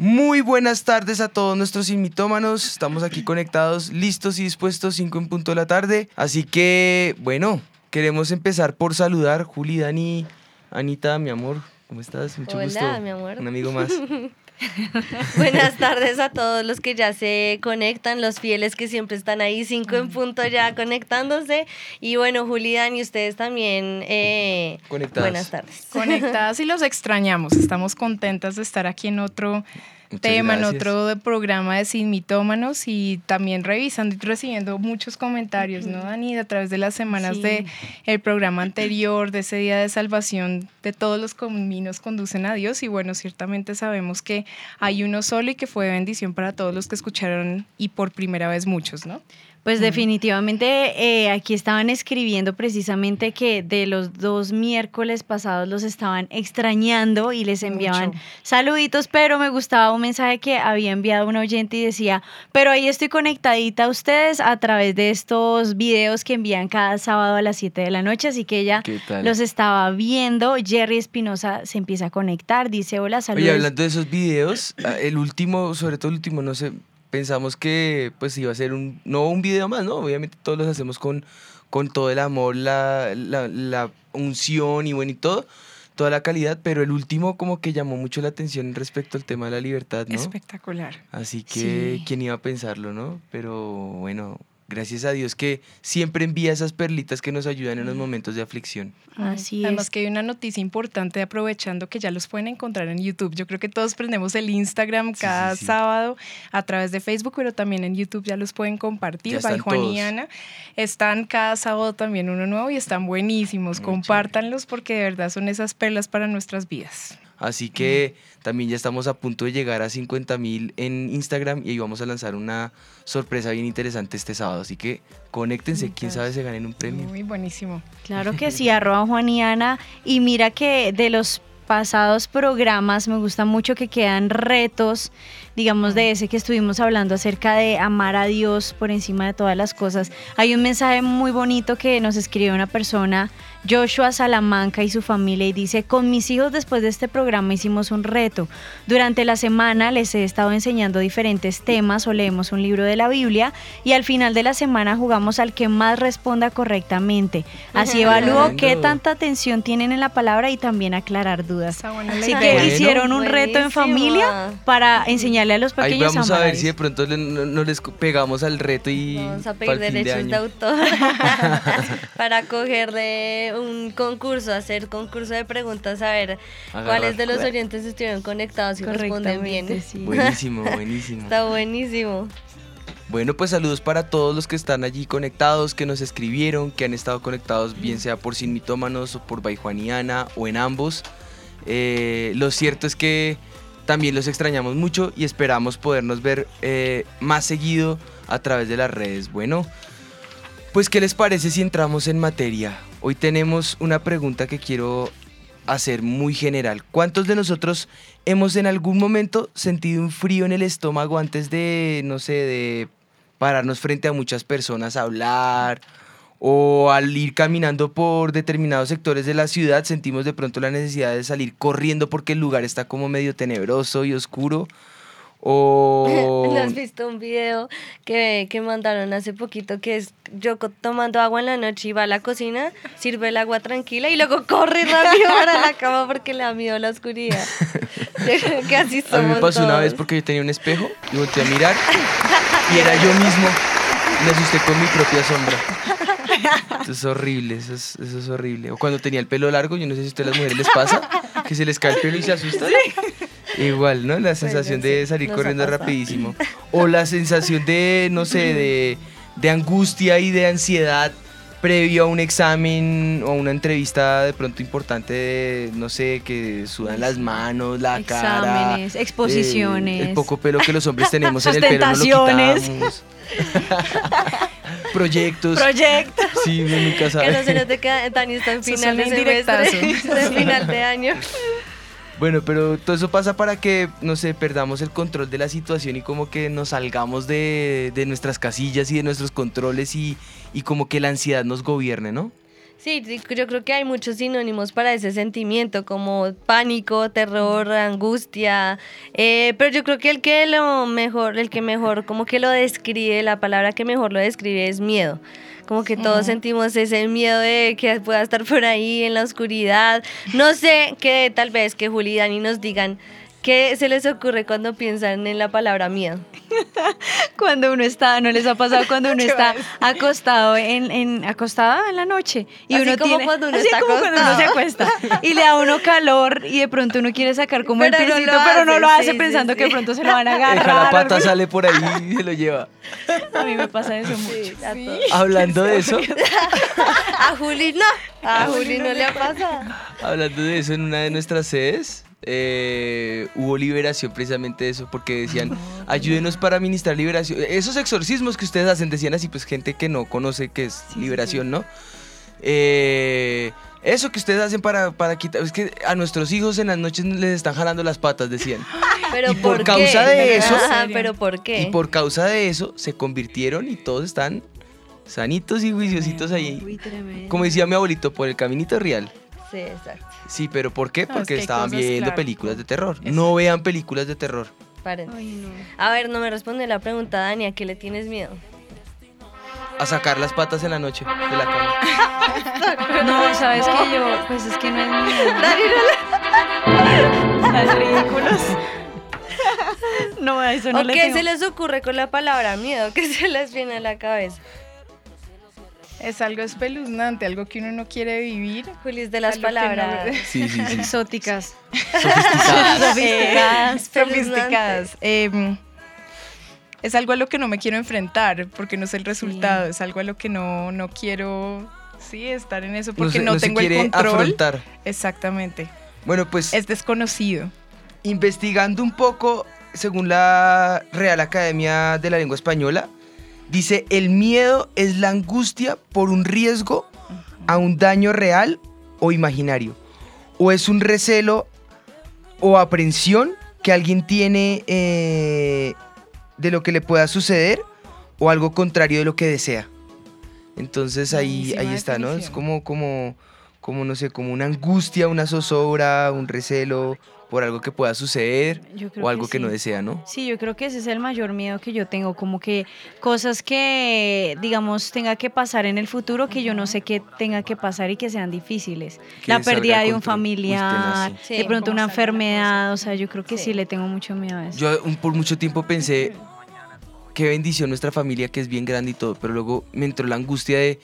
Muy buenas tardes a todos nuestros mitómanos. Estamos aquí conectados, listos y dispuestos, 5 en punto de la tarde. Así que, bueno, queremos empezar por saludar. Juli, Dani, Anita, mi amor, ¿cómo estás? Mucho Hola, gusto. mi amor. Un amigo más. Buenas tardes a todos los que ya se conectan, los fieles que siempre están ahí, cinco en punto ya conectándose. Y bueno, Julián y ustedes también. eh, Conectadas. Buenas tardes. conectadas y los extrañamos. Estamos contentas de estar aquí en otro Muchas tema, en otro de- programa de Sin Mitómanos y también revisando y recibiendo muchos comentarios, ¿no, Dani? A través de las semanas Sí. de el programa anterior, de ese día de salvación, de todos los caminos conducen a Dios y bueno, ciertamente sabemos que hay uno solo y que fue bendición para todos los que escucharon y por primera vez muchos, ¿no? Pues definitivamente eh, aquí estaban escribiendo precisamente que de los dos miércoles pasados los estaban extrañando y les enviaban Mucho. saluditos, pero me gustaba un mensaje que había enviado un oyente y decía, pero ahí estoy conectadita a ustedes a través de estos videos que envían cada sábado a las 7 de la noche, así que ella los estaba viendo. Jerry Espinosa se empieza a conectar, dice, hola, saludos. Oye, hablando de esos videos, ah, el último, sobre todo el último, no sé, pensamos que pues iba a ser un, no un video más, ¿no? Obviamente todos los hacemos con, con todo el amor, la, la, la unción y bueno y todo, toda la calidad, pero el último como que llamó mucho la atención respecto al tema de la libertad, ¿no? Espectacular. Así que, Sí. ¿quién iba a pensarlo, no? Pero bueno, gracias a Dios que siempre envía esas perlitas que nos ayudan en los momentos de aflicción. Así Además es. que hay una noticia importante aprovechando que ya los pueden encontrar en YouTube. Yo creo que todos prendemos el Instagram cada sí, sí. sábado a través de Facebook, pero también en YouTube ya los pueden compartir. Ya By están Juan y. Ana. Están cada sábado también uno nuevo y están buenísimos. Muy Compártanlos porque de verdad son esas perlas para nuestras vidas. Así que también ya estamos a punto de llegar a 50 mil en Instagram y ahí vamos a lanzar una sorpresa bien interesante este sábado. Así que conéctense, quién sabe se ganen un premio. Muy buenísimo. Claro que sí, arroba Juan y Ana. Y mira que de los pasados programas me gusta mucho que quedan retos, digamos de ese que estuvimos hablando acerca de amar a Dios por encima de todas las cosas. Hay un mensaje muy bonito que nos escribió una persona, Joshua Salamanca y su familia, y dice, con mis hijos después de este programa hicimos un reto. Durante la semana les he estado enseñando diferentes temas o leemos un libro de la Biblia y al final de la semana jugamos al que más responda correctamente. Así evalúo qué tanta atención tienen en la palabra y también aclarar dudas. Así que Bueno. hicieron un reto en familia para enseñarle a los Ahí pequeños vamos a ver si de pronto le- no, no les pegamos al reto y Vamos a pedir de derechos de, autor para coger de un concurso, hacer concurso de preguntas, a ver Agarrar cuáles de los oyentes estuvieron conectados y responden bien. Sí. Buenísimo, buenísimo. Está buenísimo. Bueno, pues saludos para todos los que están allí conectados, que nos escribieron, que han estado conectados, bien sea por Sin Mitómanos o por Baijuaniana o en ambos. Eh, lo cierto es que también los extrañamos mucho y esperamos podernos ver eh, más seguido a través de las redes. Bueno, pues ¿qué les parece si entramos en materia? Hoy tenemos una pregunta que quiero hacer muy general. ¿Cuántos de nosotros hemos en algún momento sentido un frío en el estómago antes de, no sé, de pararnos frente a muchas personas a hablar? O al ir caminando por determinados sectores de la ciudad sentimos de pronto la necesidad de salir corriendo porque el lugar está como medio tenebroso y oscuro. O... ¿No has visto un video que, que mandaron hace poquito que es yo co- tomando agua en la noche y va a la cocina, sirve el agua tranquila y luego corre rápido para la cama porque le da miedo la oscuridad? Que así A mí me somos pasó una vez todos. porque yo tenía un espejo y volteé a mirar y era yo mismo. Me asusté con mi propia sombra. Eso es horrible, eso es, eso es horrible. O cuando tenía el pelo largo, yo no sé si a ustedes las mujeres les pasa, que se les cae el pelo y se asustan. Igual, ¿no? La sensación de sí, salir nos corriendo rapidísimo. O la sensación de, no sé, de, de angustia y de ansiedad previo a un examen o una entrevista de pronto importante, de, no sé, que sudan las manos, la cara. Exámenes, exposiciones. eh, el poco pelo que los hombres tenemos en el pelo no lo quitamos. Proyectos. Proyecto. Sí, nunca Que sabe. no se que Dani está en final de semestre, indirectazo. de final de año. Bueno, pero todo eso pasa para que, no sé, perdamos el control de la situación y como que nos salgamos de, de nuestras casillas y de nuestros controles y, y como que la ansiedad nos gobierne, ¿no? Sí, yo creo que hay muchos sinónimos para ese sentimiento, como pánico, terror, angustia. eh, pero yo creo que el que lo mejor, el que mejor como que lo describe, la palabra que mejor lo describe es miedo. Como que todos sentimos ese miedo de que pueda estar por ahí en la oscuridad. No sé, que tal vez que Juli y Dani nos digan qué se les ocurre cuando piensan en la palabra miedo. Cuando uno está, ¿no les ha pasado cuando uno ¿Qué está acostado en, en acostada en la noche? Y Así uno como tiene, cuando uno así está como cuando uno se acuesta y le da a uno calor y de pronto uno quiere sacar como Pero el no piecito, lo pero no lo hace sí, sí, pensando que de sí. pronto se lo van a Deja la agarrar. pata, sale por ahí y se lo lleva. A mí me pasa eso mucho. A todos. Hablando de eso, A Juli no, a Juli no le ha pasado. hablando de eso en una de nuestras sedes, eh, hubo liberación precisamente de eso, porque decían, ayúdenos para ministrar liberación. Esos exorcismos que ustedes hacen, decían así, pues gente que no conoce qué es liberación, ¿no? Eh, eso que ustedes hacen para, para quitar, es que a nuestros hijos en las noches les están jalando las patas, decían. Pero Y por causa de eso- Ajá, pero ¿por qué? Y por causa de eso se convirtieron y todos están sanitos y juiciositos ahí. Como decía mi abuelito, por el caminito real. Sí, exacto. Sí, pero ¿por qué? No, es Porque que hay estaban cosas, viendo claro. películas de terror. No vean películas de terror. Paren. A ver, no me responde la pregunta, Dani, ¿a qué le tienes miedo? A sacar las patas en la noche de la cama. No, sabes que yo, pues es que no es mío. Tan ridículos. No, eso no ¿O le qué tengo. se les ocurre con la palabra miedo? ¿Qué se les viene a la cabeza? Es algo espeluznante, algo que uno no quiere vivir. Juli, es de las algo no- palabras. Sí, sí, sí. Exóticas. Sofisticadas. Sofisticadas. sofisticadas. Eh, es algo a lo que no me quiero enfrentar porque no sé el resultado. Es algo a lo que no, no quiero sí, estar en eso porque se- no, se tengo el quiere control. afrontar. Exactamente. Bueno, pues Es desconocido. investigando un poco, según la Real Academia de la Lengua Española, dice, el miedo es la angustia por un riesgo a un daño real o imaginario. O es un recelo o aprensión que alguien tiene eh, de lo que le pueda suceder o algo contrario de lo que desea. Entonces ahí, ahí está, ¿no? Es como, como, como, no sé, como una angustia, una zozobra, un recelo por algo que pueda suceder o algo que, sí. no desea, ¿no? Sí, yo creo que ese es el mayor miedo que yo tengo, como que cosas que, digamos, tenga que pasar en el futuro que yo no sé que tenga que pasar y que sean difíciles. Que La pérdida de un familiar, sí. de pronto una enfermedad, o sea, yo creo que sí. Sí. le tengo mucho miedo a eso. Yo un- por mucho tiempo pensé, qué bendición nuestra familia que es bien grande y todo, pero luego me entró la angustia de,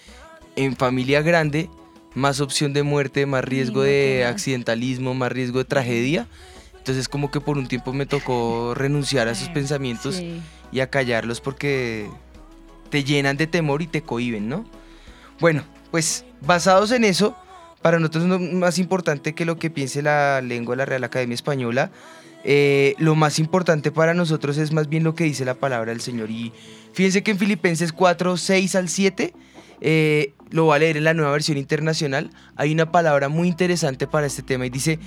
en familia grande, más opción de muerte, más riesgo de accidentalismo, más riesgo de tragedia. Entonces como que por un tiempo me tocó renunciar a esos pensamientos Sí. y a callarlos porque te llenan de temor y te cohiben, ¿no? Bueno, pues basados en eso, para nosotros no más importante que lo que piense la lengua de la Real Academia Española, eh, lo más importante para nosotros es más bien lo que dice la palabra del Señor. Y fíjense que en Filipenses 4, 6 al 7, eh, lo va a leer en la nueva versión internacional, hay una palabra muy interesante para este tema y dice,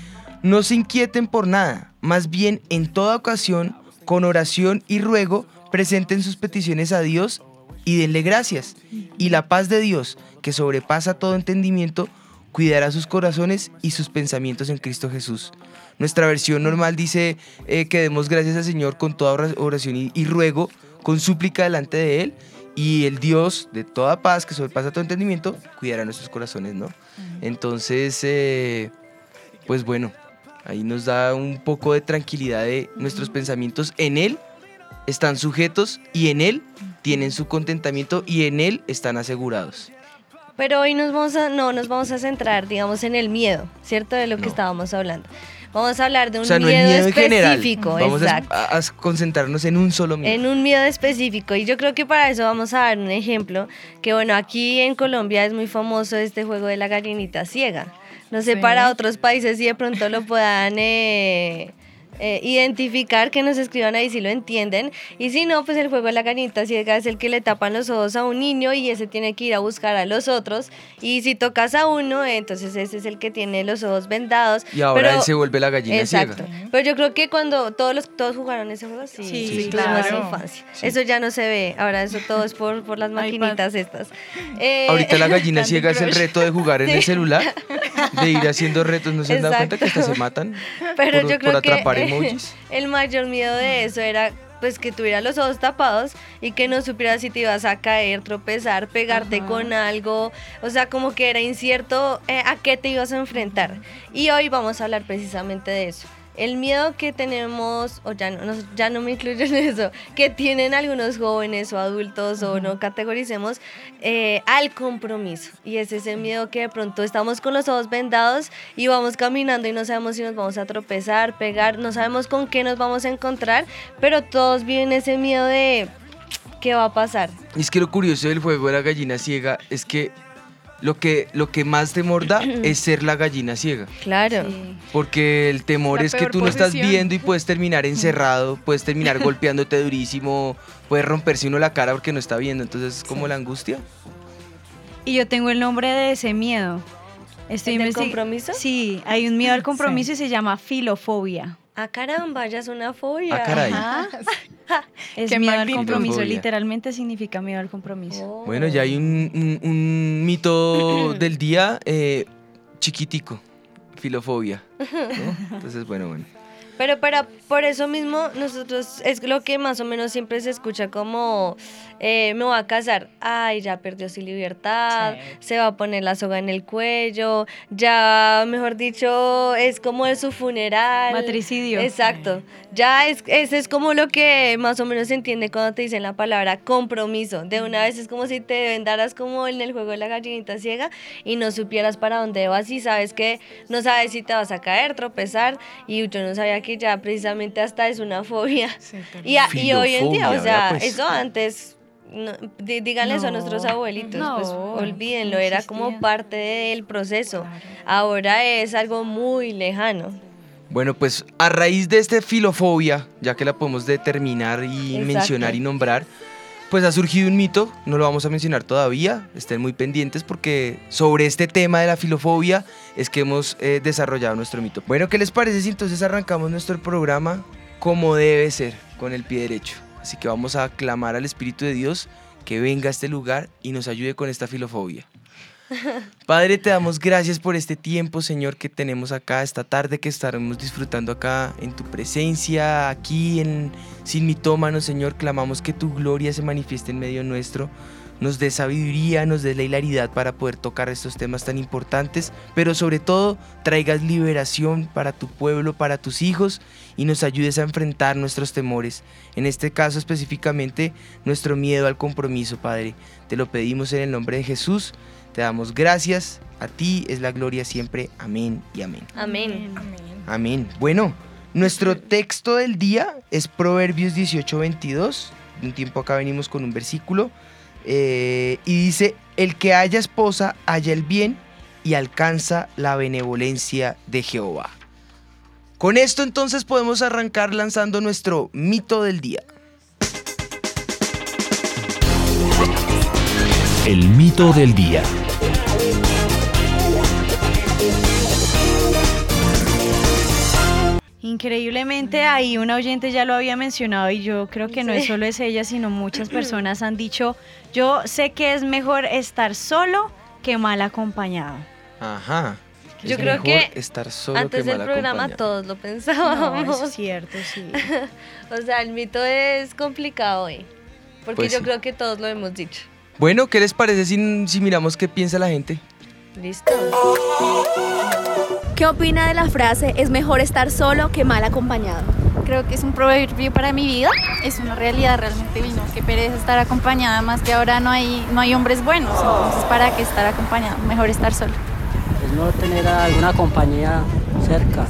no se inquieten por nada, más bien en toda ocasión, con oración y ruego, presenten sus peticiones a Dios y denle gracias. Y la paz de Dios, que sobrepasa todo entendimiento, cuidará sus corazones y sus pensamientos en Cristo Jesús. Nuestra versión normal dice eh, que demos gracias al Señor con toda ora- oración y ruego, con súplica delante de Él, y el Dios de toda paz, que sobrepasa todo entendimiento, cuidará nuestros corazones, ¿no? Entonces, eh, pues bueno, ahí nos da un poco de tranquilidad de nuestros pensamientos en Él están sujetos y en Él tienen su contentamiento y en Él están asegurados. Pero hoy nos vamos a, no, nos vamos a centrar, digamos, en el miedo, ¿cierto? De lo que estábamos hablando. Vamos a hablar de un O sea, no miedo, específico, Vamos a, exacto. a- a concentrarnos en un solo miedo. En un miedo específico. Y yo creo que para eso vamos a dar un ejemplo. Que bueno, aquí en Colombia es muy famoso este juego de la gallinita ciega. No sé Sí. para otros países si de pronto lo puedan eh, eh, identificar, que nos escriban ahí si lo entienden. Y si no, pues el juego de la gallinita ciega es el que le tapan los ojos a un niño y ese tiene que ir a buscar a los otros. Y si tocas a uno, entonces ese es el que tiene los ojos vendados. Y ahora Pero- él se vuelve la gallina Exacto. ciega. Pero yo creo que cuando todos los todos jugaron ese juego, sí, Sí, sí, claro. infancia. Eso ya no se ve. Ahora eso todo es por, por las maquinitas estas. Eh, Ahorita la gallina ciega es el reto de jugar en el celular, de ir haciendo retos. ¿No se han dado cuenta que hasta se matan Pero por, yo creo por que atrapar eh, emojis? el mayor miedo de eso era pues que tuviera los ojos tapados y que no supieras si te ibas a caer, tropezar, pegarte con algo, o sea, como que era incierto eh, a qué te ibas a enfrentar. Y hoy vamos a hablar precisamente de eso. El miedo que tenemos, o ya no, no- ya no me incluyo en eso, que tienen algunos jóvenes o adultos o no categoricemos, eh, al compromiso. Y ese es el miedo que de pronto estamos con los ojos vendados y vamos caminando y no sabemos si nos vamos a tropezar, pegar, no sabemos con qué nos vamos a encontrar, pero todos viven ese miedo de qué va a pasar. Y es que lo curioso del juego de la gallina ciega es que lo que, lo que más temor da es ser la gallina ciega. Claro. Porque el temor La es que tú no estás viendo y puedes terminar encerrado, puedes terminar golpeándote durísimo, puedes romperse uno la cara porque no está viendo. Entonces es como la angustia. Y yo tengo el nombre de ese miedo. Estoy ¿El del compromiso? Sí, hay un miedo al compromiso y se llama filofobia. Ah, caramba, ya es una fobia. Ah, caray. Es Qué miedo al compromiso, literalmente significa miedo al compromiso. Oh. Bueno, ya hay un, un- un mito del día eh, chiquitico, filofobia. ¿no? Entonces, bueno, bueno. Pero para, por eso mismo nosotros es lo que más o menos siempre se escucha como eh, me voy a casar, ay ya perdió su libertad, se va a poner la soga en el cuello, ya mejor dicho es como de su funeral. Matricidio. Exacto, ya es, ese es como lo que más o menos se entiende cuando te dicen la palabra compromiso. De una vez es como si te vendaras como en el juego de la gallinita ciega y no supieras para dónde vas y sabes que no sabes si te vas a caer, tropezar y yo no sabía que ya precisamente hasta es una fobia. Sí, Y, a- y hoy en día, o sea, pues. eso antes, no, dí- díganle eso a No, nuestros abuelitos, pues no, olvídenlo, no era como parte del proceso. Claro. Ahora es algo muy lejano. Bueno, pues a raíz de esta filofobia, ya que la podemos determinar y Exacto. mencionar y nombrar, pues ha surgido un mito, no lo vamos a mencionar todavía, estén muy pendientes porque sobre este tema de la filofobia es que hemos eh, desarrollado nuestro mito. Bueno, ¿qué les parece si entonces arrancamos nuestro programa como debe ser, con el pie derecho? Así que vamos a clamar al Espíritu de Dios que venga a este lugar y nos ayude con esta filofobia. Padre, te damos gracias por este tiempo, Señor, que tenemos acá esta tarde, que estaremos disfrutando acá en tu presencia, aquí en Sin Mitómanos, Señor. Clamamos que tu gloria se manifieste en medio nuestro, nos dé sabiduría, nos dé la hilaridad para poder tocar estos temas tan importantes, pero sobre todo traigas liberación para tu pueblo, para tus hijos y nos ayudes a enfrentar nuestros temores. En este caso específicamente, nuestro miedo al compromiso, Padre. Te lo pedimos en el nombre de Jesús. Te damos gracias. A ti es la gloria siempre. Amén y amén. Amén. Amén. Bueno, nuestro texto del día es Proverbios 18:22. De un tiempo acá venimos con un versículo. Eh, y dice, el que haya esposa halla el bien y alcanza la benevolencia de Jehová. Con esto entonces podemos arrancar lanzando nuestro mito del día. El mito del día. Increíblemente ahí una oyente ya lo había mencionado y yo creo que no es solo es ella, sino muchas personas han dicho, yo sé que es mejor estar solo que mal acompañado. Ajá. Yo Es creo mejor que estar solo Antes que del mal programa acompañado. todos lo No, pensábamos. es cierto, sí. o sea, el mito es complicado hoy. Porque Pues yo sí. creo que todos lo hemos dicho. Bueno, ¿qué les parece si, si miramos qué piensa la gente? ¿Listo? ¿Qué opina de la frase es mejor estar solo que mal acompañado? Creo que es un proverbio para mi vida, es una realidad realmente vino, que pereza estar acompañada, más que ahora no hay, no hay hombres buenos, entonces para qué estar acompañado, mejor estar solo. es no tener alguna compañía cerca,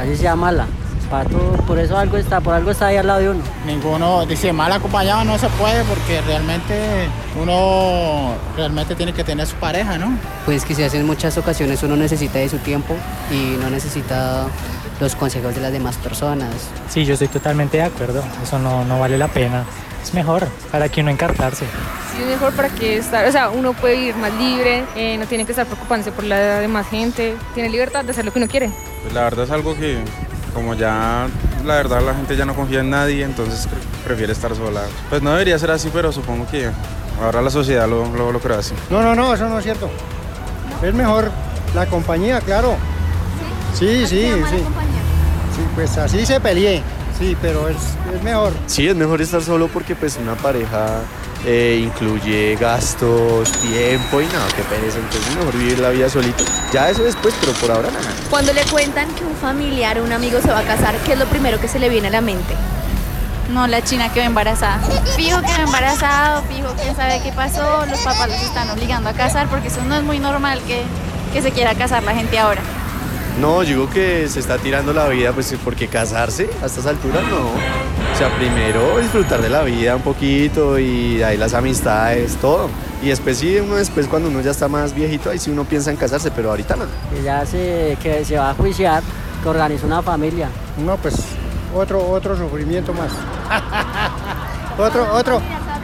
así sea mala, zapato, por eso algo está, por algo está ahí al lado de uno. Ninguno, dice mal acompañado no se puede porque realmente uno realmente tiene que tener su pareja, ¿no? Pues quizás en muchas ocasiones uno necesita de su tiempo y no necesita los consejos de las demás personas. Sí, yo estoy totalmente de acuerdo, eso no, no vale la pena. Es mejor para que uno encartarse. Sí, es mejor para que estar, o sea, uno puede ir más libre, eh, no tiene que estar preocupándose por la demás gente, tiene libertad de hacer lo que uno quiere. Pues la verdad es algo que, como ya, la verdad la gente ya no confía en nadie, entonces pre- prefiere estar sola. Pues no debería ser así, pero supongo que ahora la sociedad lo, lo, lo crea así. No, no, no, eso no es cierto. Es mejor la compañía, claro. Sí, sí, sí. Sí, pues así se peleé. Sí, pero es, es mejor. Sí, es mejor estar solo porque pues una pareja eh, incluye gastos, tiempo y nada, qué pereza. Entonces es mejor vivir la vida solito. Ya eso después, pero por ahora nada. Cuando le cuentan que un familiar o un amigo se va a casar, ¿qué es lo primero que se le viene a la mente? No, la china quedó embarazada. Fijo quedó embarazado, fijo quién sabe qué pasó, los papás los están obligando a casar porque eso no es muy normal que, que se quiera casar la gente ahora. No, yo digo que se está tirando la vida, pues porque casarse a estas alturas no. O sea, primero disfrutar de la vida un poquito y de ahí las amistades, todo. Y después sí, uno después cuando uno ya está más viejito, ahí sí uno piensa en casarse, pero ahorita no. Que ya se, que se va a juiciar, que organiza una familia. No, pues otro, otro sufrimiento más. otro, otro,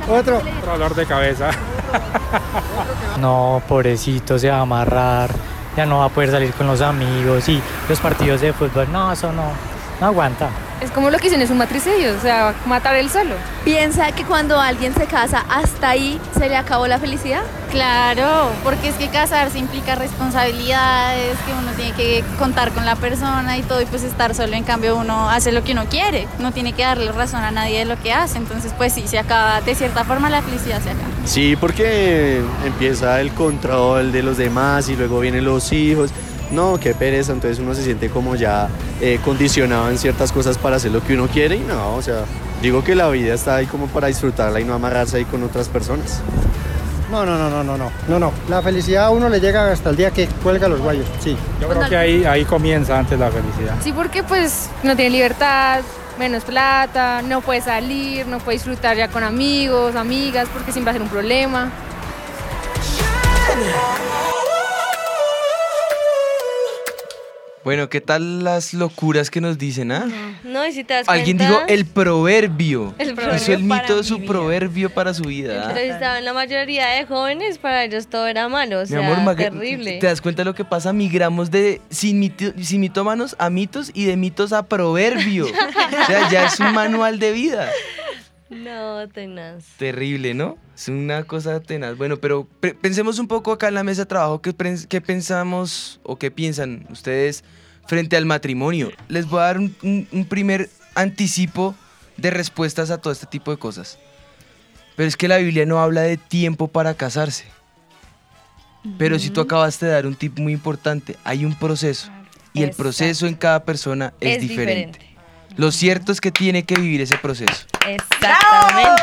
otro. dolor de cabeza. No, pobrecito, se va a amarrar, ya no va a poder salir con los amigos y los partidos de fútbol, no, eso no, no aguanta. Es como lo que dicen, es un matricidio, o sea, matar él solo. ¿Piensa que cuando alguien se casa, hasta ahí se le acabó la felicidad? Claro, porque es que casarse implica responsabilidades, que uno tiene que contar con la persona y todo, y pues estar solo, en cambio uno hace lo que uno quiere, no tiene que darle razón a nadie de lo que hace, entonces pues sí, se acaba, de cierta forma la felicidad se acaba. Sí, porque empieza el control de los demás y luego vienen los hijos. No, qué pereza, entonces uno se siente como ya eh, condicionado en ciertas cosas para hacer lo que uno quiere y no, o sea, digo que la vida está ahí como para disfrutarla y no amarrarse ahí con otras personas. No, no, no, no, no, no, no, no. La felicidad a uno le llega hasta el día que cuelga los guayos, sí. Yo creo que ahí, ahí comienza antes la felicidad. Sí, porque pues no tiene libertad, menos plata, no puede salir, no puede disfrutar ya con amigos, amigas, porque siempre va a ser un problema. Bueno, ¿qué tal las locuras que nos dicen, ah? No, y si te das Alguien cuenta, dijo el proverbio. El Hizo proverbio el mito de su mi vida. proverbio para su vida. entrevistaban la mayoría de jóvenes, para ellos todo era malo, o Mi sea, amor, Mag- terrible. ¿te das cuenta de lo que pasa? Migramos de sin, mito- sin mitómanos a mitos y de mitos a proverbio. o sea, ya es un manual de vida. No, tenaz. Terrible, ¿no? Es una cosa tenaz. Bueno, pero pe- pensemos un poco acá en la mesa de trabajo, ¿qué, pensamos o qué piensan ustedes frente al matrimonio? Les voy a dar un, un- un primer anticipo de respuestas a todo este tipo de cosas. Pero es que la Biblia no habla de tiempo para casarse. Pero si tú acabaste de dar un tip muy importante, hay un proceso. Y el proceso en cada persona es, Es diferente. Lo cierto es que tiene que vivir ese proceso. Exactamente.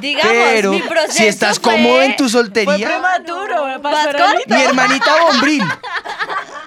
Digamos, Pero mi proceso si estás fue- cómodo en tu soltería, Fue prematuro, mi hermanita Bombril,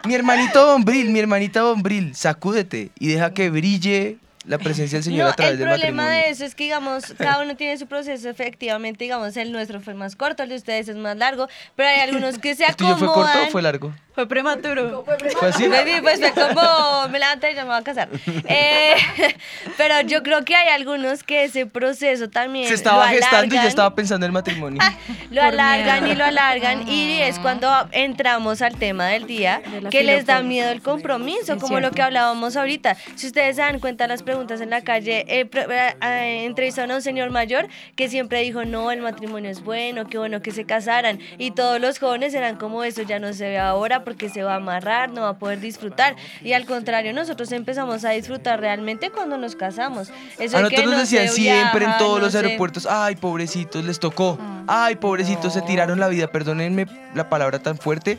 mi hermanito Bombril, mi hermanita Bombril, sacúdete y deja que brille la presencia del Señor No, a través el del problema matrimonio. de eso es que, digamos, cada uno tiene su proceso, efectivamente, digamos, el nuestro fue más corto, el de ustedes es más largo, pero hay algunos que se ¿El tuyo acomodan. fue corto o fue largo? Fue prematuro. ¿Fue así? Baby, pues fue como, me levanté y ya me voy a casar. Eh, pero yo creo que hay algunos que ese proceso también Se estaba lo gestando y ya estaba pensando en el matrimonio. Lo alargan y lo alargan y es cuando entramos al tema del día que les da miedo el compromiso, como lo que hablábamos ahorita. Si ustedes se dan cuenta las preguntas en la calle, eh, eh, eh, entrevistaron a un señor mayor que siempre dijo, no, el matrimonio es bueno, qué bueno que se casaran. Y todos los jóvenes eran como, eso ya no se ve ahora porque se va a amarrar, no va a poder disfrutar. Y al contrario, nosotros empezamos a disfrutar realmente cuando nos casamos. Eso A de que nosotros nos no decían siempre en viaja, todos no los aeropuertos, ay, pobrecitos, les tocó. Ay, pobrecitos, se tiraron la vida. Perdónenme la palabra tan fuerte,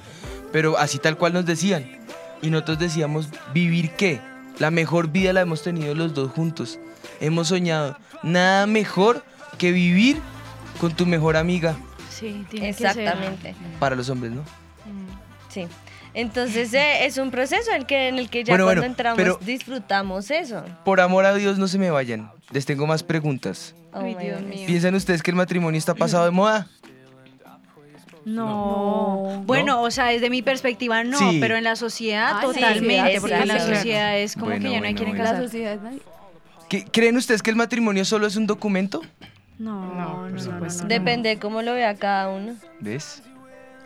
pero así tal cual nos decían. Y nosotros decíamos, ¿vivir qué? La mejor vida la hemos tenido los dos juntos. Hemos soñado. Nada mejor que vivir con tu mejor amiga. Sí, tiene que ser. Exactamente. Para los hombres, ¿no? Sí. Entonces eh, es un proceso en el que, en el que ya Bueno, cuando bueno, entramos pero- disfrutamos eso. Por amor a Dios, no se me vayan. Les tengo más preguntas. Oh. ¿Piensan ustedes que el matrimonio está pasado de moda? No. Bueno, o sea, desde mi perspectiva no, Sí. pero en la sociedad Ah, totalmente, sí, porque en la sociedad es como Bueno, que ya no hay bueno, quieren bueno. casar. La sociedad, ¿no? ¿Qué- ¿Creen ustedes que el matrimonio solo es un documento? No, no, no, no, no. Depende de cómo lo vea cada uno. ¿Ves?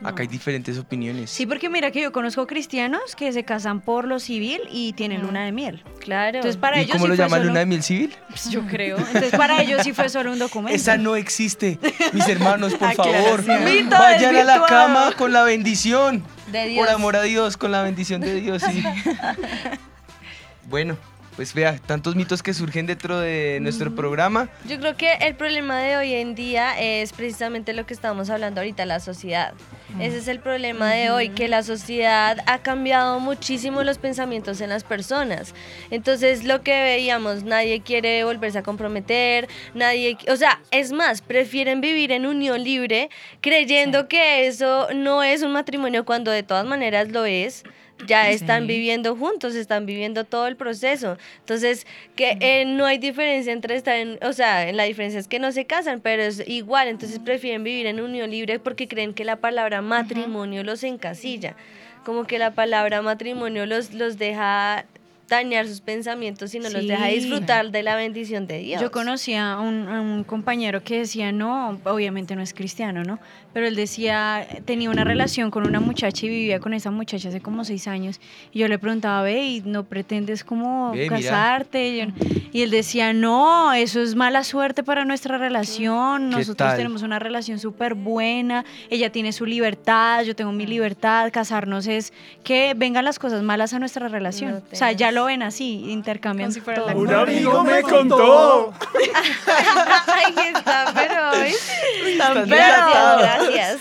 Acá hay diferentes opiniones. Sí, porque mira que yo conozco cristianos que se casan por lo civil y tienen luna de miel. Claro. Entonces para ¿Y ellos cómo sí lo llaman solo- luna de miel civil? Pues yo creo. Entonces para ellos sí fue solo un documento. Esa no existe. Mis hermanos, por favor, vayan a la cama con la bendición. De Dios. Por amor a Dios, con la bendición de Dios. sí. bueno, pues vea, tantos mitos que surgen dentro de nuestro programa. Yo creo que el problema de hoy en día es precisamente lo que estamos hablando ahorita, la sociedad. Ese es el problema de hoy, que la sociedad ha cambiado muchísimo los pensamientos en las personas. Entonces, lo que veíamos, nadie quiere volverse a comprometer, nadie, o sea, es más, prefieren vivir en unión libre creyendo que eso no es un matrimonio cuando de todas maneras lo es. Ya están viviendo juntos, están viviendo todo el proceso. Entonces, que eh, no hay diferencia entre estar en, o sea, la diferencia es que no se casan, pero es igual, entonces prefieren vivir en unión libre porque creen que la palabra matrimonio los encasilla, como que la palabra matrimonio los, los deja dañar sus pensamientos y no los deja Sí. disfrutar de la bendición de Dios. Yo conocí a un, a un compañero que decía, no, obviamente no es cristiano, ¿no? Pero él decía, tenía una relación con una muchacha y vivía con esa muchacha hace como seis años. Y yo le preguntaba, ve, ¿y no pretendes como casarte? Y, yo- y él decía, no, eso es mala suerte para nuestra relación. ¿Qué Nosotros tal? tenemos una relación súper buena. Ella tiene su libertad, yo tengo mi libertad. Casarnos es que vengan las cosas malas a nuestra relación. o sea, ya lo ven así, intercambian todo. Un amigo me contó. Ay, está, pero hoy. Están Gracias, pero- gracias.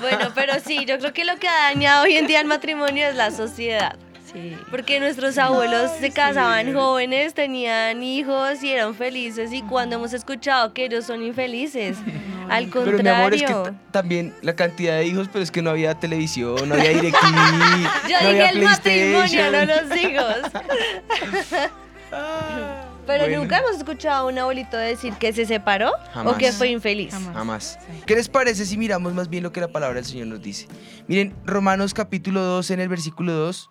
Bueno, pero sí, yo creo que lo que ha dañado hoy en día el matrimonio es la sociedad. Porque nuestros abuelos se casaban jóvenes, tenían hijos y eran felices. Y cuando hemos escuchado que ellos son infelices, al contrario. Pero mi amor, es que ta- también la cantidad de hijos, pero es que no había televisión, no había DirecTV, Yo no dije había el matrimonio, no los hijos. Pero Bueno. nunca hemos escuchado a un abuelito decir que se separó Jamás. o que fue infeliz. Jamás. ¿Qué les parece si miramos más bien lo que la palabra del Señor nos dice? Miren, Romanos capítulo 2, en el versículo 2,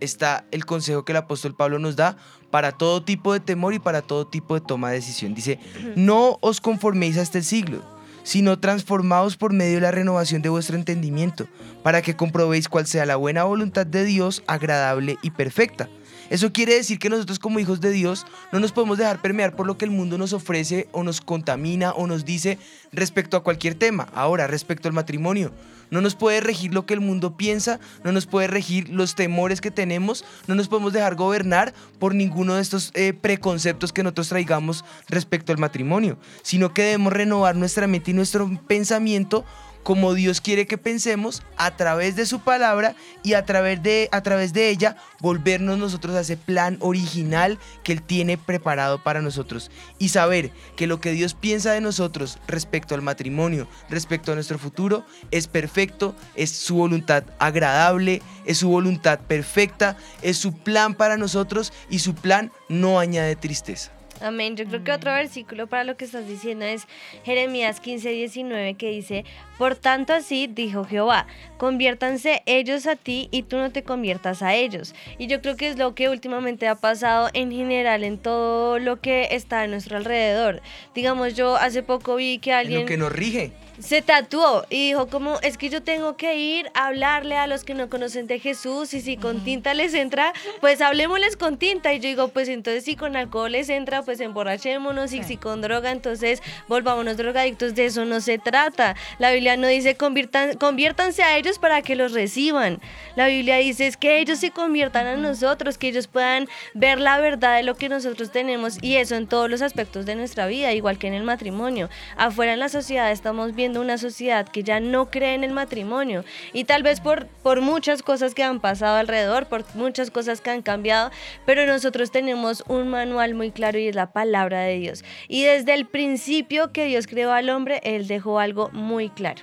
está el consejo que el apóstol Pablo nos da para todo tipo de temor y para todo tipo de toma de decisión. Dice, no os conforméis a este siglo, sino transformaos por medio de la renovación de vuestro entendimiento, para que comprobéis cuál sea la buena voluntad de Dios, agradable y perfecta. Eso quiere decir que nosotros como hijos de Dios no nos podemos dejar permear por lo que el mundo nos ofrece o nos contamina o nos dice respecto a cualquier tema. Ahora, respecto al matrimonio, no nos puede regir lo que el mundo piensa, no nos puede regir los temores que tenemos, no nos podemos dejar gobernar por ninguno de estos eh, preconceptos que nosotros traigamos respecto al matrimonio, sino que debemos renovar nuestra mente y nuestro pensamiento como Dios quiere que pensemos a través de su palabra y a través de, a través de ella volvernos nosotros a ese plan original que Él tiene preparado para nosotros y saber que lo que Dios piensa de nosotros respecto al matrimonio, respecto a nuestro futuro, es perfecto, es su voluntad agradable, es su voluntad perfecta, es su plan para nosotros y su plan no añade tristeza. Amén. Yo creo que otro versículo para lo que estás diciendo es Jeremías 15, 19, que dice, Por tanto así dijo Jehová, conviértanse ellos a ti y tú no te conviertas a ellos. Y yo creo que es lo que últimamente ha pasado en general en todo lo que está a nuestro alrededor. Digamos, yo hace poco vi que En alguien lo que nos rige. se tatuó y dijo como es que yo tengo que ir a hablarle a los que no conocen de Jesús y si con tinta les entra, pues hablemosles con tinta y yo digo pues entonces si con alcohol les entra, pues emborrachémonos y si con droga entonces volvámonos drogadictos, de eso no se trata. La Biblia no dice conviertan, conviértanse a ellos para que los reciban. La Biblia dice es que ellos se conviertan a nosotros, que ellos puedan ver la verdad de lo que nosotros tenemos y eso en todos los aspectos de nuestra vida, igual que en el matrimonio. Afuera en la sociedad estamos viendo una sociedad que ya no cree en el matrimonio y tal vez por, por muchas cosas que han pasado alrededor, por muchas cosas que han cambiado, pero nosotros tenemos un manual muy claro y es la palabra de Dios. Y desde el principio que Dios creó al hombre, Él dejó algo muy claro.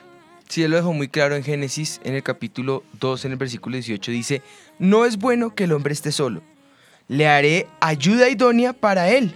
Sí, él lo dejó muy claro en Génesis, en el capítulo 2, en el versículo 18, dice, no es bueno que el hombre esté solo, le haré ayuda idónea para él.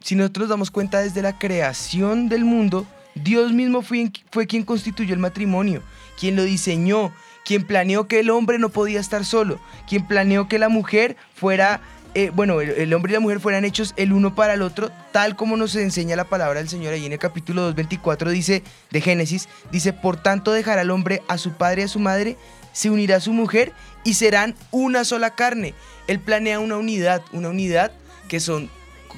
Si nosotros nos damos cuenta desde la creación del mundo, Dios mismo fue, fue quien constituyó el matrimonio, quien lo diseñó, quien planeó que el hombre no podía estar solo, quien planeó que la mujer fuera eh, bueno, el, hombre y la mujer fueran hechos el uno para el otro, tal como nos enseña la palabra del Señor ahí en el capítulo 2.24 dice, de Génesis, dice, por tanto dejará el hombre a su padre y a su madre, se unirá a su mujer y serán una sola carne. Él planea una unidad, una unidad que son